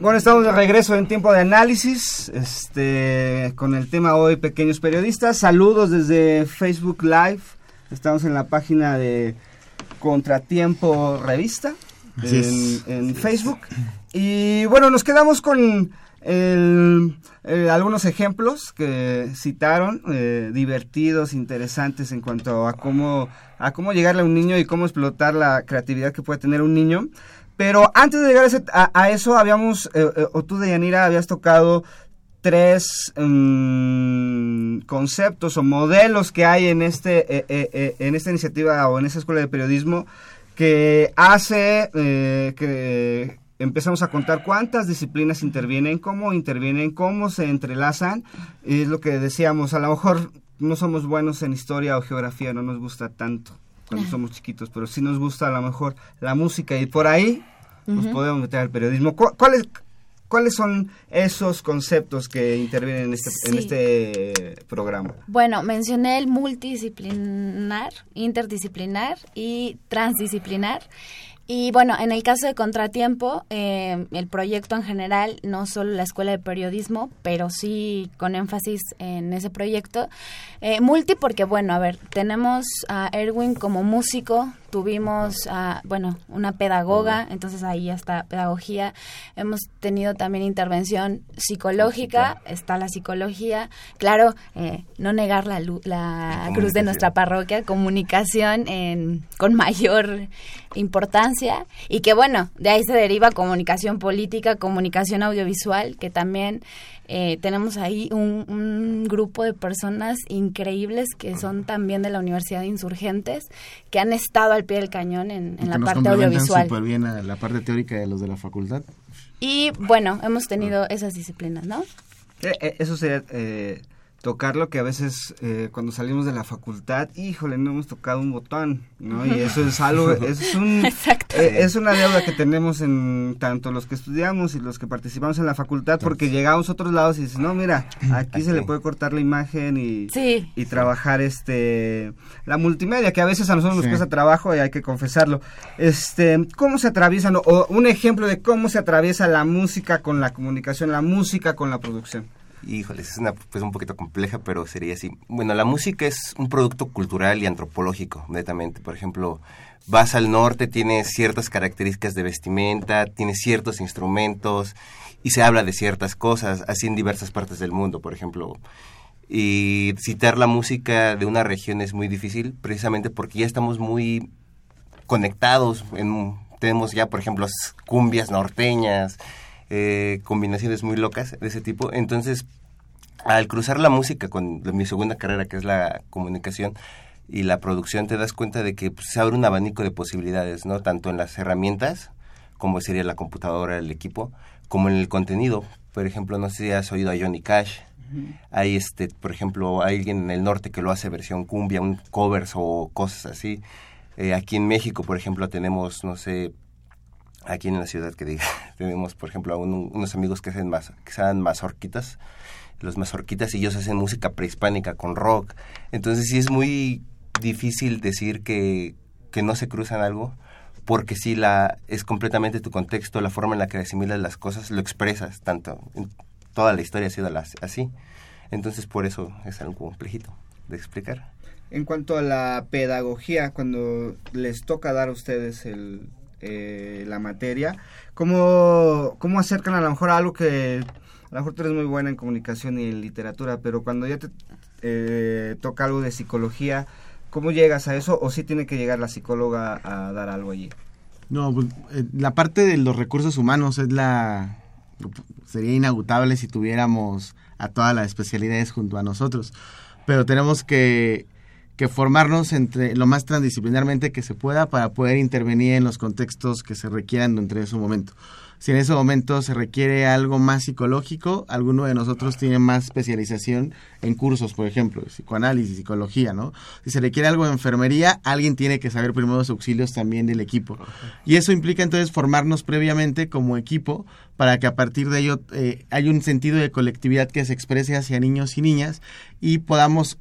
C: Bueno, estamos de regreso en tiempo de análisis, este, con el tema hoy Pequeños Periodistas. Saludos desde Facebook Live. Estamos en la página de Contratiempo Revista en, en Facebook. Y bueno, nos quedamos con el, eh, algunos ejemplos que citaron, eh, divertidos, interesantes en cuanto a cómo, a cómo llegarle a un niño y cómo explotar la creatividad que puede tener un niño. Pero antes de llegar a, eso, habíamos, eh, eh, o tú, Deyanira, habías tocado tres mm, conceptos o modelos que hay en, este, eh, en esta iniciativa o en esta escuela de periodismo que hace que empezamos a contar cuántas disciplinas intervienen, cómo intervienen, cómo se entrelazan. Y es lo que decíamos, a lo mejor no somos buenos en historia o geografía, no nos gusta tanto cuando somos chiquitos, pero sí nos gusta a lo mejor la música y por ahí nos podemos meter al periodismo. ¿Cuáles ¿Cuáles son esos conceptos que intervienen en este, en este programa?
F: Bueno, mencioné el multidisciplinar, interdisciplinar y transdisciplinar. Y bueno, en el caso de Contratiempo, eh, el proyecto en general, no solo la Escuela de Periodismo, pero sí con énfasis en ese proyecto. Eh, multi porque, bueno, a ver, tenemos a Erwin como músico, tuvimos, a, bueno, una pedagoga, entonces ahí está pedagogía. Hemos tenido también intervención psicológica, está la psicología. Claro, eh, no negar la, la cruz de nuestra parroquia, comunicación en, con mayor importancia y que bueno, de ahí se deriva comunicación política, comunicación audiovisual, que también eh, tenemos ahí un, grupo de personas increíbles que son también de la Universidad de Insurgentes, que han estado al pie del cañón en, la parte audiovisual.
D: súper bien la parte teórica de los de la facultad.
F: Y bueno, hemos tenido esas disciplinas, ¿no?
C: Eh, eso sería eh, tocarlo que a veces eh, cuando salimos de la facultad, híjole, no hemos tocado un botón, ¿no? Y eso es algo, es, un, eh, es una deuda que tenemos en tanto los que estudiamos y los que participamos en la facultad, porque llegamos a otros lados y dices, no, mira, aquí se le puede cortar la imagen y, y trabajar este la multimedia, que a veces a nosotros nos cuesta trabajo y hay que confesarlo. Este, ¿cómo se atraviesan? O un ejemplo de cómo se atraviesa la música con la comunicación, la música con la producción.
G: Híjoles, es una pues un poquito compleja, pero sería así. Bueno, la música es un producto cultural y antropológico, netamente. Por ejemplo, vas al norte, tiene ciertas características de vestimenta, tiene ciertos instrumentos y se habla de ciertas cosas, así en diversas partes del mundo, por ejemplo. Y citar la música de una región es muy difícil, precisamente porque ya estamos muy conectados. En, tenemos ya, por ejemplo, cumbias norteñas, eh, combinaciones muy locas de ese tipo. Entonces, al cruzar la música con mi segunda carrera, que es la comunicación y la producción, te das cuenta de que pues, se abre un abanico de posibilidades, ¿no? Tanto en las herramientas, como sería la computadora, el equipo, como en el contenido. Por ejemplo, no sé si has oído a Johnny Cash. Hay, este, por ejemplo, hay alguien en el norte que lo hace versión cumbia, un covers o cosas así. Eh, aquí en México, por ejemplo, tenemos, no sé, aquí en la ciudad que diga, tenemos, por ejemplo, unos amigos que hacen más, que sean mazorquitas, los mazorquitas y ellos hacen música prehispánica con rock. Entonces sí es muy difícil decir que, que no se cruzan algo, porque si la es completamente tu contexto, la forma en la que asimilas las cosas, lo expresas tanto. Toda la historia ha sido así. Entonces por eso es algo complejito de explicar.
C: En cuanto a la pedagogía, cuando les toca dar a ustedes el, eh, la materia, ¿cómo, ¿cómo acercan a lo mejor a algo que a lo mejor tú eres muy buena en comunicación y en literatura, pero cuando ya te eh, toca algo de psicología, ¿cómo llegas a eso? ¿O sí tiene que llegar la psicóloga a dar algo allí?
D: No, pues, eh, la parte de los recursos humanos es la... sería inagotable si tuviéramos a todas las especialidades junto a nosotros, pero tenemos que que formarnos entre lo más transdisciplinarmente que se pueda para poder intervenir en los contextos que se requieran dentro de ese momento. Si en ese momento se requiere algo más psicológico, alguno de nosotros tiene más especialización en cursos, por ejemplo, psicoanálisis, psicología, ¿no? Si se requiere algo de enfermería, alguien tiene que saber primeros auxilios también del equipo. Y eso implica entonces formarnos previamente como equipo para que a partir de ello eh, haya un sentido de colectividad que se exprese hacia niños y niñas y podamos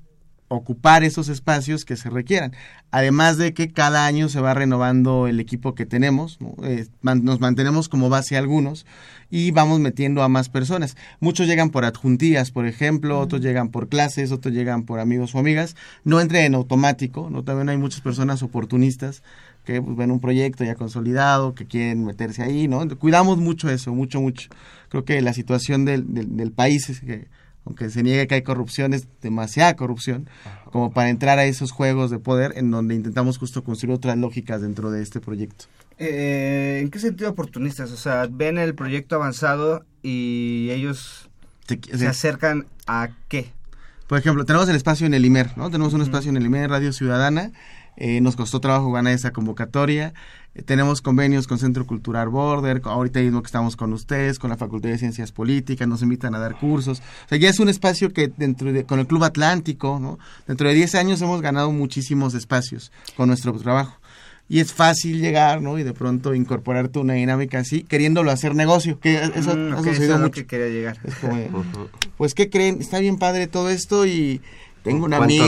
D: ocupar esos espacios que se requieran. Además de que cada año se va renovando el equipo que tenemos, eh, nos mantenemos como base algunos y vamos metiendo a más personas. Muchos llegan por adjuntías, por ejemplo, otros llegan por clases, otros llegan por amigos o amigas. No entre en automático, ¿no? También hay muchas personas oportunistas que pues, ven un proyecto ya consolidado, que quieren meterse ahí, ¿no? Cuidamos mucho eso, mucho, mucho. Creo que la situación del, del, del país es que aunque se niegue que hay corrupción, es demasiada corrupción, como para entrar a esos juegos de poder en donde intentamos justo construir otras lógicas dentro de este proyecto.
C: Eh, ¿En qué sentido oportunistas? O sea, ven el proyecto avanzado y ellos se, acercan a qué?
D: Por ejemplo, tenemos el espacio en el IMER, ¿no? Tenemos un espacio en el IMER, Radio Ciudadana, eh, nos costó trabajo ganar esa convocatoria. Tenemos convenios con Centro Cultural Border, ahorita mismo que estamos con ustedes, con la Facultad de Ciencias Políticas, nos invitan a dar cursos. O sea, ya es un espacio que dentro de, con el Club Atlántico, ¿no? Dentro de 10 años hemos ganado muchísimos espacios con nuestro trabajo. Y es fácil llegar, ¿no? Y de pronto incorporarte una dinámica así, queriéndolo hacer negocio, que eso
C: mm, ha sucedido mucho. Que quería llegar.
D: pues, ¿qué creen? Está bien padre todo esto y tengo un amigo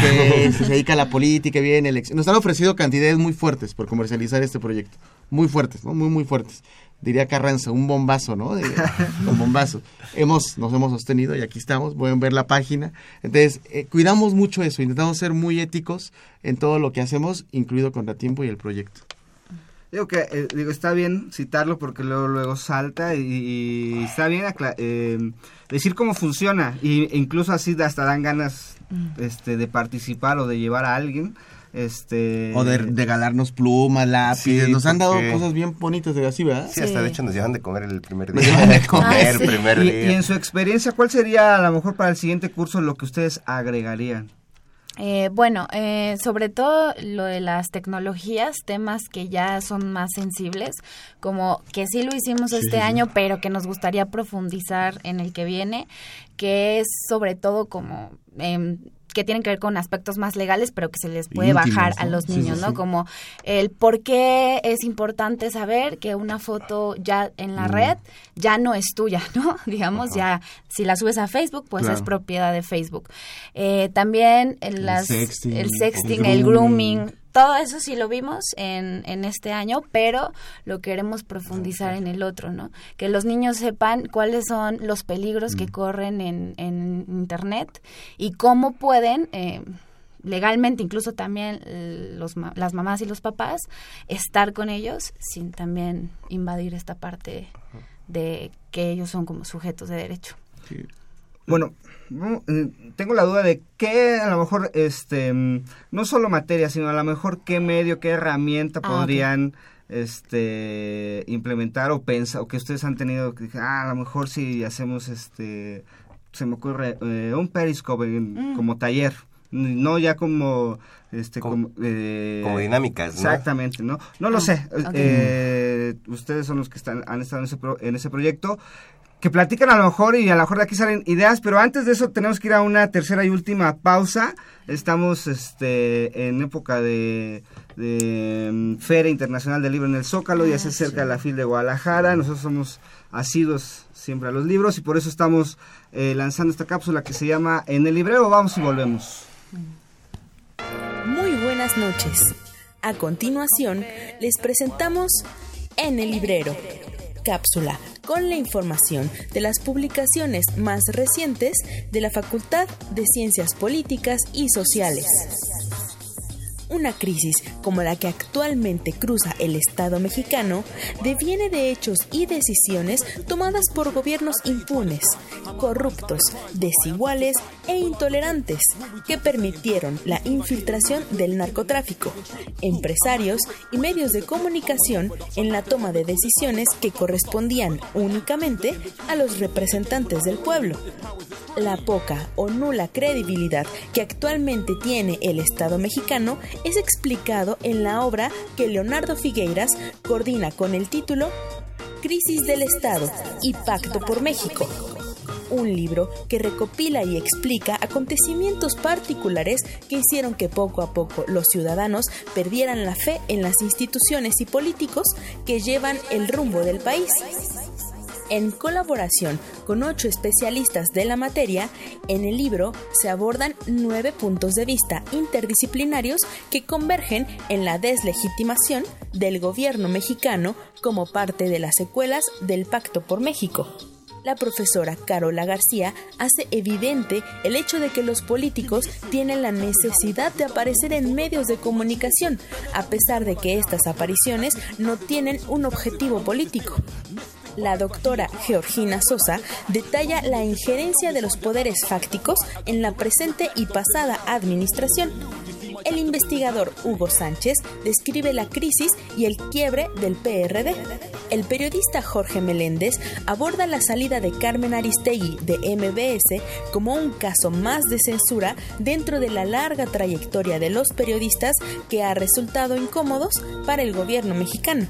D: que se dedica a la política, viene Nos han ofrecido cantidades muy fuertes por comercializar este proyecto. Muy fuertes, ¿no? Muy, muy fuertes. Diría Carranza, un bombazo, ¿no? un bombazo. Hemos, nos hemos sostenido y aquí estamos. Pueden ver la página. Entonces, eh, cuidamos mucho eso. Intentamos ser muy éticos en todo lo que hacemos, incluido Contratiempo y el proyecto.
C: Digo que eh, digo está bien citarlo porque luego luego salta y, está bien eh, decir cómo funciona y incluso así hasta dan ganas mm. este de participar o de llevar a alguien este
D: o de regalarnos plumas lápices. Nos han dado cosas bien bonitas de así verdad
G: sí, hasta de hecho nos llevan de comer el primer día. de comer
C: el primer día y en su experiencia cuál sería a lo mejor para el siguiente curso lo que ustedes agregarían
F: eh, bueno, eh, sobre todo lo de las tecnologías, temas que ya son más sensibles, como que sí lo hicimos este año, pero que nos gustaría profundizar en el que viene, que es sobre todo como eh, que tienen que ver con aspectos más legales, pero que se les puede bajar a los niños, ¿no? Como el por qué es importante saber que una foto ya en la mm. red ya no es tuya, ¿no? Digamos, ya si la subes a Facebook, pues es propiedad de Facebook. Eh, también las, el sexting, el grooming todo eso sí lo vimos en, en este año, pero lo queremos profundizar en el otro, ¿no? Que los niños sepan cuáles son los peligros que mm. corren en, en Internet y cómo pueden... Eh, legalmente, incluso también los, las mamás y los papás, estar con ellos sin también invadir esta parte de que ellos son como sujetos de derecho.
C: Bueno, eh, tengo la duda de qué a lo mejor, este, no solo materia, sino a lo mejor qué medio, qué herramienta ah, podrían este implementar o pensar o que ustedes han tenido que ah, a lo mejor si hacemos este se me ocurre eh, un periscope mm. como taller no ya como este como,
G: eh, como dinámicas
C: exactamente no no lo ah, sé ustedes son los que están han estado en ese en ese proyecto que platican a lo mejor y a lo mejor de aquí salen ideas, pero antes de eso tenemos que ir a una tercera y última pausa. Estamos este, en época de, de mm, Feria Internacional del Libro en el Zócalo, ya se acerca la FIL de Guadalajara, nosotros somos asidos siempre a los libros y por eso estamos eh, lanzando esta cápsula que se llama En el librero, vamos y volvemos.
H: Muy buenas noches. A continuación, les presentamos En el librero cápsula con la información de las publicaciones más recientes de la Facultad de Ciencias Políticas y Sociales. Una crisis como la que actualmente cruza el Estado mexicano deviene de hechos y decisiones tomadas por gobiernos impunes, corruptos, desiguales e intolerantes que permitieron la infiltración del narcotráfico, empresarios y medios de comunicación en la toma de decisiones que correspondían únicamente a los representantes del pueblo. La poca o nula credibilidad que actualmente tiene el Estado mexicano es explicado en la obra que Leonardo Figueiras coordina con el título Crisis del Estado y Pacto por México. Un libro que recopila y explica acontecimientos particulares que hicieron que poco a poco los ciudadanos perdieran la fe en las instituciones y políticos que llevan el rumbo del país en colaboración con ocho especialistas de la materia, en el libro se abordan nueve puntos de vista interdisciplinarios que convergen en la deslegitimación del gobierno mexicano como parte de las secuelas del Pacto por México. La profesora Carola García hace evidente el hecho de que los políticos tienen la necesidad de aparecer en medios de comunicación, a pesar de que estas apariciones no tienen un objetivo político la doctora Georgina Sosa detalla la injerencia de los poderes fácticos en la presente y pasada administración. El investigador Hugo Sánchez describe la crisis y el quiebre del PRD. El periodista Jorge Meléndez aborda la salida de Carmen Aristegui de MBS como un caso más de censura dentro de la larga trayectoria de los periodistas que ha resultado incómodos para el gobierno mexicano.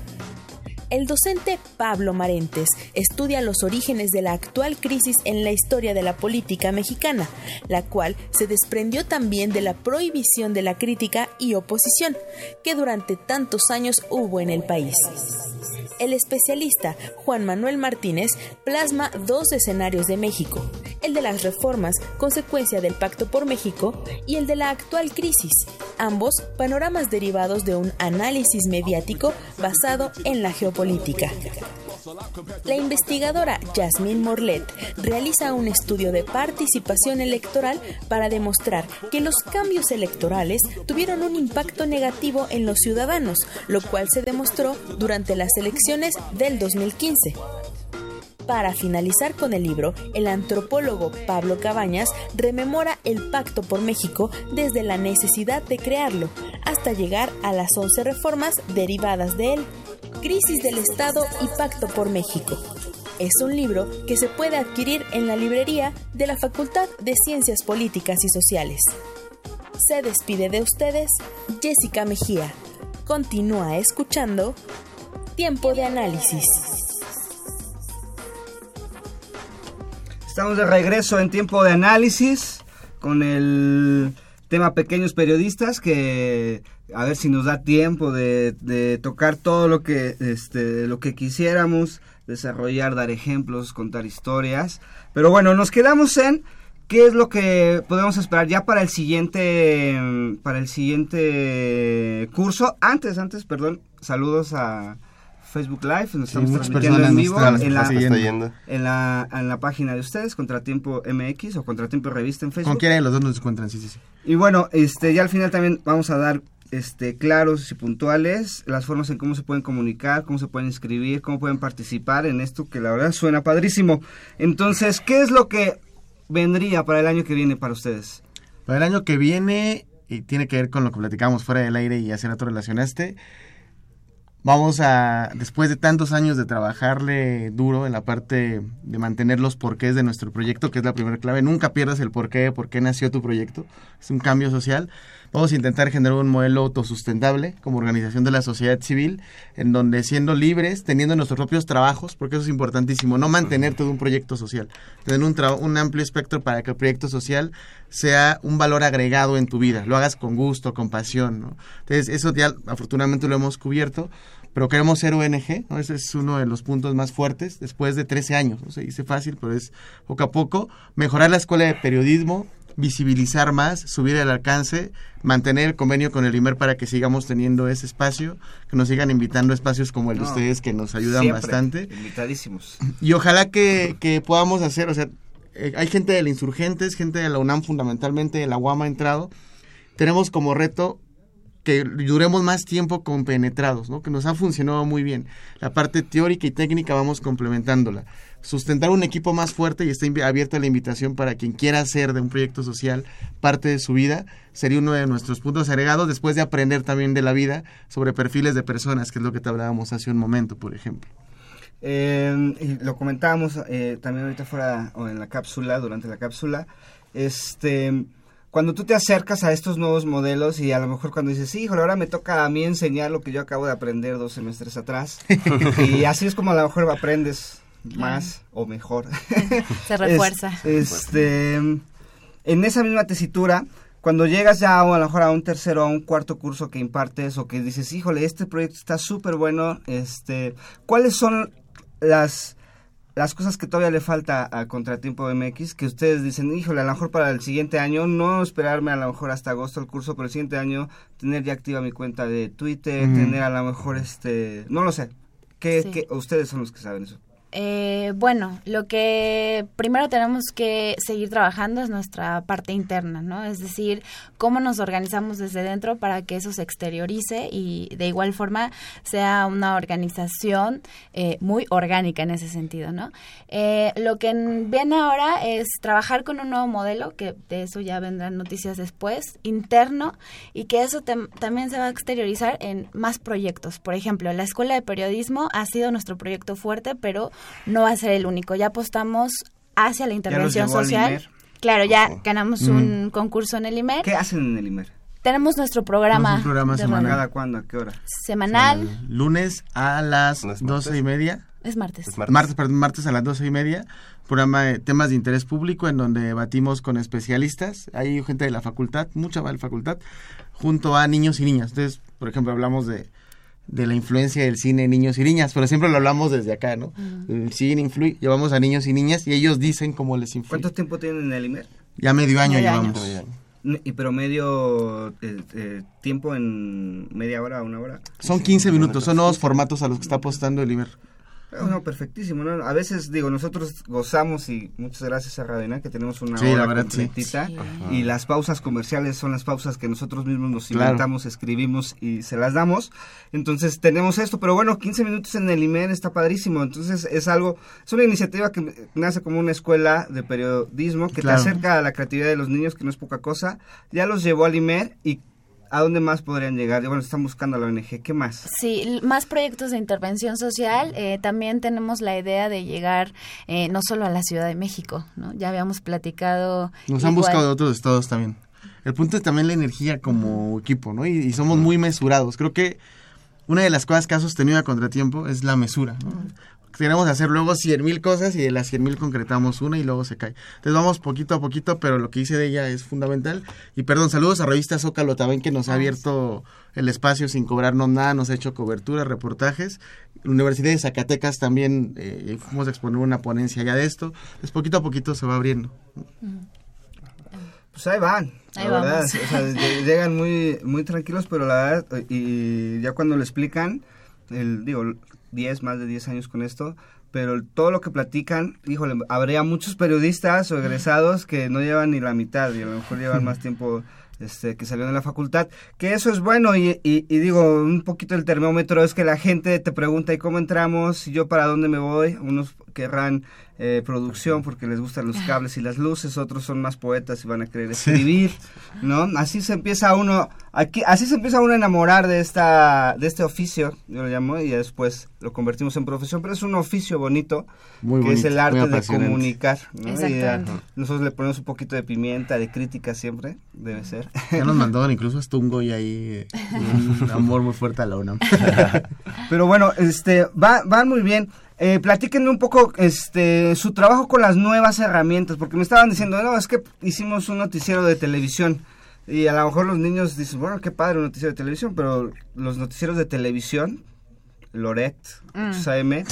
H: El docente Pablo Marentes estudia los orígenes de la actual crisis en la historia de la política mexicana, la cual se desprendió también de la prohibición de la crítica y oposición que durante tantos años hubo en el país. El especialista Juan Manuel Martínez plasma dos escenarios de México, el de las reformas consecuencia del Pacto por México y el de la actual crisis, ambos panoramas derivados de un análisis mediático basado en la geopolítica. La investigadora Jasmine Morlet realiza un estudio de participación electoral para demostrar que los cambios electorales tuvieron un impacto negativo en los ciudadanos, lo cual se demostró durante las elecciones del 2015. Para finalizar con el libro, el antropólogo Pablo Cabañas rememora el Pacto por México desde la necesidad de crearlo hasta llegar a las 11 reformas derivadas de él. Crisis del Estado y Pacto por México. Es un libro que se puede adquirir en la librería de la Facultad de Ciencias Políticas y Sociales. Se despide de ustedes Jessica Mejía. Continúa escuchando Tiempo de Análisis.
C: Estamos de regreso en Tiempo de Análisis con el tema Pequeños Periodistas que a ver si nos da tiempo de, tocar todo lo que, este, lo que quisiéramos, desarrollar, dar ejemplos, contar historias. Pero bueno, nos quedamos en qué es lo que podemos esperar ya para el siguiente, para el siguiente curso. Antes, antes, perdón, saludos a Facebook Live, nos estamos transmitiendo en vivo en la, en, la, en la página de ustedes, Contratiempo MX o Contratiempo Revista en Facebook.
D: Con quiera de los dos nos encuentran, sí, sí, sí.
C: Y bueno, este, ya al final también vamos a dar este, claros y puntuales las formas en cómo se pueden comunicar, cómo se pueden inscribir, cómo pueden participar en esto que la verdad suena padrísimo. Entonces, ¿qué es lo que vendría para el año que viene para ustedes?
D: Para el año que viene, y tiene que ver con lo que platicamos fuera del aire y hace rato relacionaste, vamos a, después de tantos años de trabajarle duro en la parte de mantener los porqués de nuestro proyecto, que es la primera clave, nunca pierdas el porqué, por qué nació tu proyecto, es un cambio social. Vamos a intentar generar un modelo autosustentable como organización de la sociedad civil, en donde siendo libres, teniendo nuestros propios trabajos, porque eso es importantísimo, no mantener todo un proyecto social, tener un, un amplio espectro para que el proyecto social sea un valor agregado en tu vida, lo hagas con gusto, con pasión. ¿no? Entonces, eso ya afortunadamente lo hemos cubierto pero queremos ser ONG, ¿no? Ese es uno de los puntos más fuertes después de 13 años, ¿no? se dice fácil, pero es poco a poco, mejorar la escuela de periodismo, visibilizar más, subir el alcance, mantener el convenio con el IMER para que sigamos teniendo ese espacio, que nos sigan invitando a espacios como el de
C: No,
D: ustedes que nos ayudan
C: siempre,
D: bastante.
C: Invitadísimos.
D: Y ojalá que, que podamos hacer, o sea, eh, hay gente de la Insurgentes, gente de la UNAM fundamentalmente, de la UAM ha entrado. Tenemos como reto que duremos más tiempo compenetrados, ¿no? que nos ha funcionado muy bien. La parte teórica y técnica vamos complementándola. Sustentar un equipo más fuerte y está abierta la invitación para quien quiera hacer de un proyecto social parte de su vida, sería uno de nuestros puntos agregados después de aprender también de la vida sobre perfiles de personas, que es lo que te hablábamos hace un momento, por ejemplo.
C: Eh, lo comentábamos eh, también ahorita fuera o en la cápsula, durante la cápsula. Este, cuando tú te acercas a estos nuevos modelos y a lo mejor cuando dices, sí, híjole, ahora me toca a mí enseñar lo que yo acabo de aprender dos semestres atrás. y así es como a lo mejor aprendes más o mejor.
F: Se refuerza.
C: Es- este, en esa misma tesitura, cuando llegas ya o a lo mejor a un tercero o a un cuarto curso que impartes o que dices, híjole, este proyecto está súper bueno, este, ¿cuáles son las, las cosas que todavía le falta a Contratiempo MX que ustedes dicen, híjole, a lo mejor para el siguiente año, no esperarme a lo mejor hasta agosto el curso, pero el siguiente año tener ya activa mi cuenta de Twitter, tener a lo mejor este, no lo sé, ¿qué,
F: Sí.
C: qué- ustedes son los que saben eso?
F: Eh, bueno, lo que primero tenemos que seguir trabajando es nuestra parte interna, ¿no? Es decir, cómo nos organizamos desde dentro para que eso se exteriorice y de igual forma sea una organización eh, muy orgánica en ese sentido, ¿no? Eh, lo que en- viene ahora es trabajar con un nuevo modelo, que de eso ya vendrán noticias después, interno, y que eso tam- también se va a exteriorizar en más proyectos. Por ejemplo, la Escuela de Periodismo ha sido nuestro proyecto fuerte, pero no va a ser el único. Ya apostamos hacia la intervención social.
C: IMER?
F: Claro, ya ganamos
C: Mm.
F: un concurso en el IMER.
C: ¿Qué hacen en el IMER?
F: Tenemos nuestro programa,
D: Tenemos un programa
F: de
D: semanal.
C: ¿Cada cuándo? ¿A qué hora?
F: semanal.
D: Lunes a las
G: ¿No es
D: doce y media.
F: Es martes.
G: Es martes.
D: Martes, perdón, martes a las doce y media, programa de temas de interés público en donde debatimos con especialistas, hay gente de la facultad, mucha de la facultad, junto a niños y niñas. Entonces, por ejemplo, hablamos de, de la influencia del cine en niños y niñas, pero siempre lo hablamos desde acá, ¿no? El cine influye, llevamos a niños y niñas y ellos dicen cómo les influye.
C: ¿Cuánto tiempo tienen en el IMER?
D: Ya medio año
F: Medio
D: llevamos.
C: Y promedio eh, eh, tiempo en media hora, una hora.
D: Son 15 minutos, son nuevos formatos a los que está apostando el Iber.
C: Ah, no, perfectísimo. ¿no? A veces, digo, nosotros gozamos y muchas gracias a Radena que tenemos una
D: Sí,
C: hora completita.
F: Sí.
C: Y las pausas comerciales son las pausas que nosotros mismos nos
D: Claro.
C: inventamos, escribimos y se las damos. Entonces tenemos esto, pero bueno, 15 minutos en el IMER está padrísimo. Entonces es algo, es una iniciativa que nace como una escuela de periodismo que
D: Claro.
C: te acerca a la creatividad de los niños, que no es poca cosa. Ya los llevó al IMER y ¿a dónde más podrían llegar? Bueno, están buscando a la ONG. ¿Qué más?
F: Sí, más proyectos de intervención social. Eh, también tenemos la idea de llegar eh, no solo a la Ciudad de México, ¿no? Ya habíamos platicado.
D: Nos han buscado de otros estados también. El punto es también la energía como equipo, ¿no? Y, y somos muy mesurados. Creo que una de las cosas que ha sostenido a contratiempo es la mesura, ¿no? Queremos hacer luego cien mil cosas y de las cien mil concretamos una y luego se cae. Entonces vamos poquito a poquito, pero lo que dice de ella es fundamental. Y perdón, saludos a Revista Zócalo también que nos ha abierto el espacio sin cobrarnos nada, nos ha hecho cobertura, reportajes. Universidad de Zacatecas también eh, fuimos a exponer una ponencia ya de esto. Entonces poquito a poquito se va abriendo.
C: Pues ahí van,
F: Ahí
C: la verdad.
F: vamos.
C: O sea, ll- llegan muy, muy tranquilos, pero la verdad, y ya cuando lo explican, el, digo, 10, más de 10 años con esto, pero todo lo que platican, híjole, habría muchos periodistas o egresados que no llevan ni la mitad y a lo mejor llevan más tiempo este, que salieron de la facultad, que eso es bueno y, y- y digo, un poquito el termómetro es que la gente te pregunta, ¿y cómo entramos? ¿Y yo para dónde me voy? Unos querrán eh, producción porque les gustan los cables y las luces, otros son más poetas y van a querer escribir, ¿no? Así se empieza uno, aquí, así se empieza uno a enamorar de esta, de este oficio, yo lo llamo, y después lo convertimos en profesión, pero es un oficio bonito,
D: Muy
C: que es el arte de comunicar, ¿no? Y
F: Exactamente.
C: nosotros le ponemos un poquito de pimienta, de crítica siempre, debe ser.
D: Ya nos mandaron incluso hasta un Goya ahí, eh, un amor muy fuerte a la UNAM.
C: Pero bueno, este, va, van muy bien. Eh, platíquenme un poco este, su trabajo con las nuevas herramientas, porque me estaban diciendo, no, es que hicimos un noticiero de televisión. Y a lo mejor los niños dicen, bueno, qué padre un noticiero de televisión, pero los noticieros de televisión Loret,
F: Mm.
C: 8am,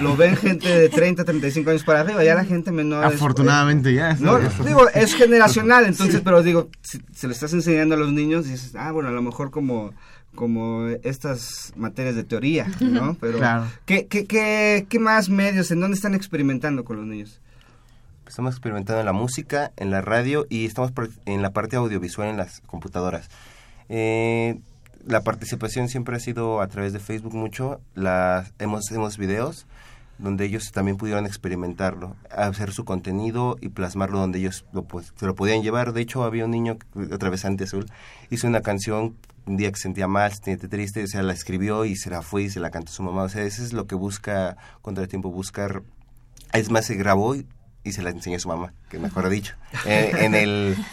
C: lo ven gente de 30, 35 años para arriba, ya la gente menor... es-
D: Afortunadamente ya.
C: no, digo, es generacional, entonces, pero digo, si se lo estás enseñando a los niños, dices, ah, bueno, a lo mejor como como estas materias de teoría, ¿no? Pero,
D: Claro.
C: ¿qué, qué, qué, qué más medios, en dónde están experimentando con los niños?
G: Estamos experimentando en la música, en la radio y estamos en la parte audiovisual en las computadoras. Eh, la participación siempre ha sido a través de Facebook mucho. Las, hemos, hemos videos donde ellos también pudieron experimentarlo, hacer su contenido y plasmarlo donde ellos lo, pues, se lo podían llevar. De hecho, había un niño, que- otra vez Ante Azul, hizo una canción un día que se sentía mal, se sentía triste, o sea, la escribió y se la fue y se la cantó a su mamá. O sea, eso es lo que busca Contratiempo, buscar... Es más, se grabó y, y se la enseñó a su mamá, que mejor dicho, Eh, en el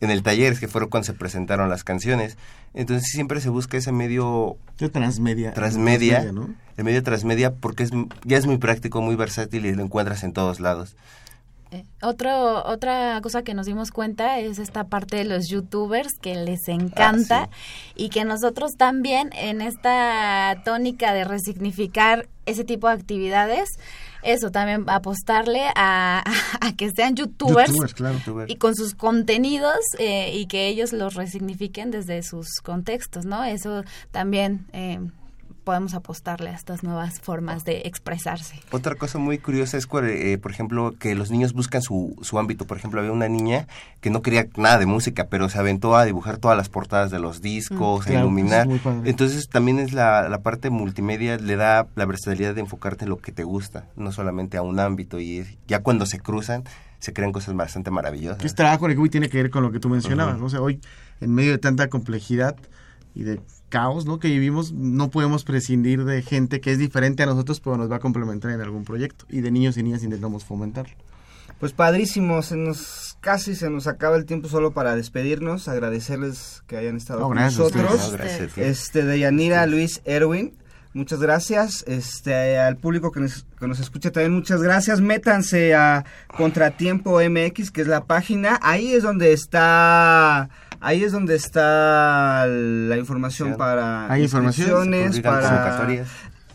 G: en el taller, que fueron cuando se presentaron las canciones. Entonces siempre se busca ese medio
D: De transmedia.
G: transmedia,
D: ¿no?
G: el medio transmedia, porque es, ya es muy práctico, muy versátil y lo encuentras en todos lados.
F: Eh, Otro, otra cosa que nos dimos cuenta es esta parte de los youtubers que les encanta y que nosotros también en esta tónica de resignificar ese tipo de actividades, eso también apostarle a, a que sean youtubers,
D: Youtubers, claro.
F: y con sus contenidos eh, y que ellos los resignifiquen desde sus contextos, ¿no? Eso también eh, podemos apostarle a estas nuevas formas de expresarse.
G: Otra cosa muy curiosa es, eh, por ejemplo, que los niños buscan su, su ámbito. Por ejemplo, había una niña que no quería nada de música, pero se aventó a dibujar todas las portadas de los discos, a
D: Claro,
G: iluminar.
D: es.
G: Entonces también es la, la parte multimedia, le da la versatilidad de enfocarte en lo que te gusta, no solamente a un ámbito. Y es- ya cuando se cruzan, se crean cosas bastante maravillosas.
D: Que este trabajo de tiene que ver con lo que tú mencionabas. O sea, hoy, en medio de tanta complejidad y de caos, ¿no? Que vivimos, no podemos prescindir de gente que es diferente a nosotros, pero nos va a complementar en algún proyecto. Y de niños y niñas intentamos fomentarlo.
C: Pues padrísimo, se nos casi se nos acaba el tiempo solo para despedirnos, agradecerles que hayan estado
D: No,
C: con
D: gracias a
C: nosotros.
D: ustedes.
G: No, gracias a ti.
C: Este de Yanira Luis Erwin, muchas gracias. Este al público que nos, que nos escucha también muchas gracias. Métanse a Contratiempo MX, que es la página. Ahí es donde está ahí es donde está la información
G: Sí.
C: para
D: Hay
G: Publican
C: para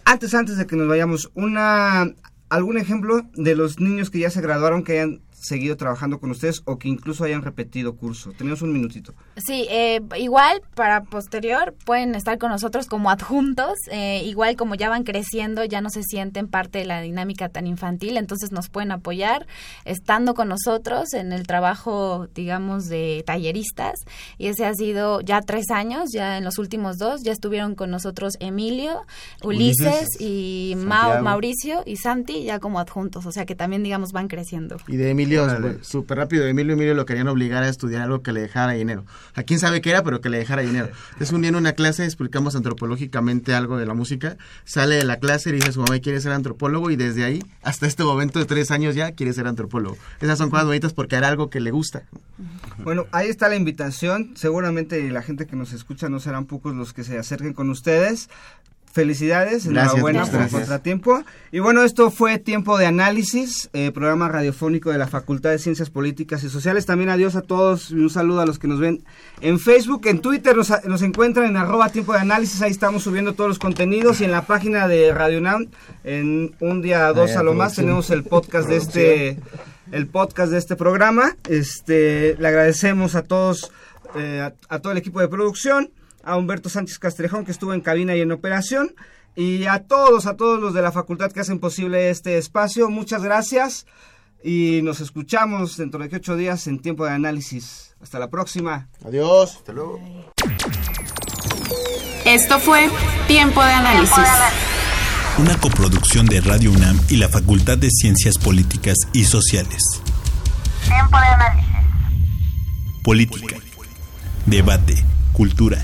C: antes, antes de que nos vayamos, una algún ejemplo de los niños que ya se graduaron que hayan seguido trabajando con ustedes o que incluso hayan repetido curso. Tenemos un minutito.
F: Sí, eh, igual para posterior pueden estar con nosotros como adjuntos, eh, igual como ya van creciendo, ya no se sienten parte de la dinámica tan infantil, entonces nos pueden apoyar estando con nosotros en el trabajo, digamos, de talleristas. Y ese ha sido ya tres años, ya en los últimos dos, ya estuvieron con nosotros Emilio, Ulises,
D: Ulises,
F: y Mau. Mauricio y Santi, ya como adjuntos, o sea que también, digamos, van creciendo.
D: Y de Emilio,
C: Órale.
D: súper rápido, de Emilio Emilio lo querían obligar a estudiar algo que le dejara dinero. A quién sabe qué era, pero que le dejara dinero. Entonces un día en una clase explicamos antropológicamente algo de la música, sale de la clase y dice a su mamá quiere ser antropólogo y desde ahí hasta este momento de tres años ya quiere ser antropólogo. Esas son cosas bonitas porque era algo que le gusta.
C: Bueno, ahí está la invitación. Seguramente la gente que nos escucha no serán pocos los que se acerquen con ustedes. Felicidades, enhorabuena por el contratiempo. Y bueno, esto fue Tiempo de Análisis, eh, programa radiofónico de la Facultad de Ciencias Políticas y Sociales. También adiós a todos y un saludo a los que nos ven en Facebook, en Twitter, nos, nos encuentran en arroba Tiempo de Análisis, ahí estamos subiendo todos los contenidos y en la página de Radio Nam, en un día a dos a lo más, tenemos el podcast de este el podcast de este programa. Este, le agradecemos a todos, eh, a, a todo el equipo de producción, a Humberto Sánchez Castrejón que estuvo en cabina y en operación, y a todos, a todos los de la facultad que hacen posible este espacio. Muchas gracias y nos escuchamos dentro de ocho días en tiempo de análisis. Hasta la próxima.
D: Adiós.
G: Hasta luego.
E: Esto fue Tiempo de Análisis.
A: Una coproducción de Radio UNAM y la Facultad de Ciencias Políticas y Sociales.
B: Tiempo de análisis.
A: Política, debate, cultura,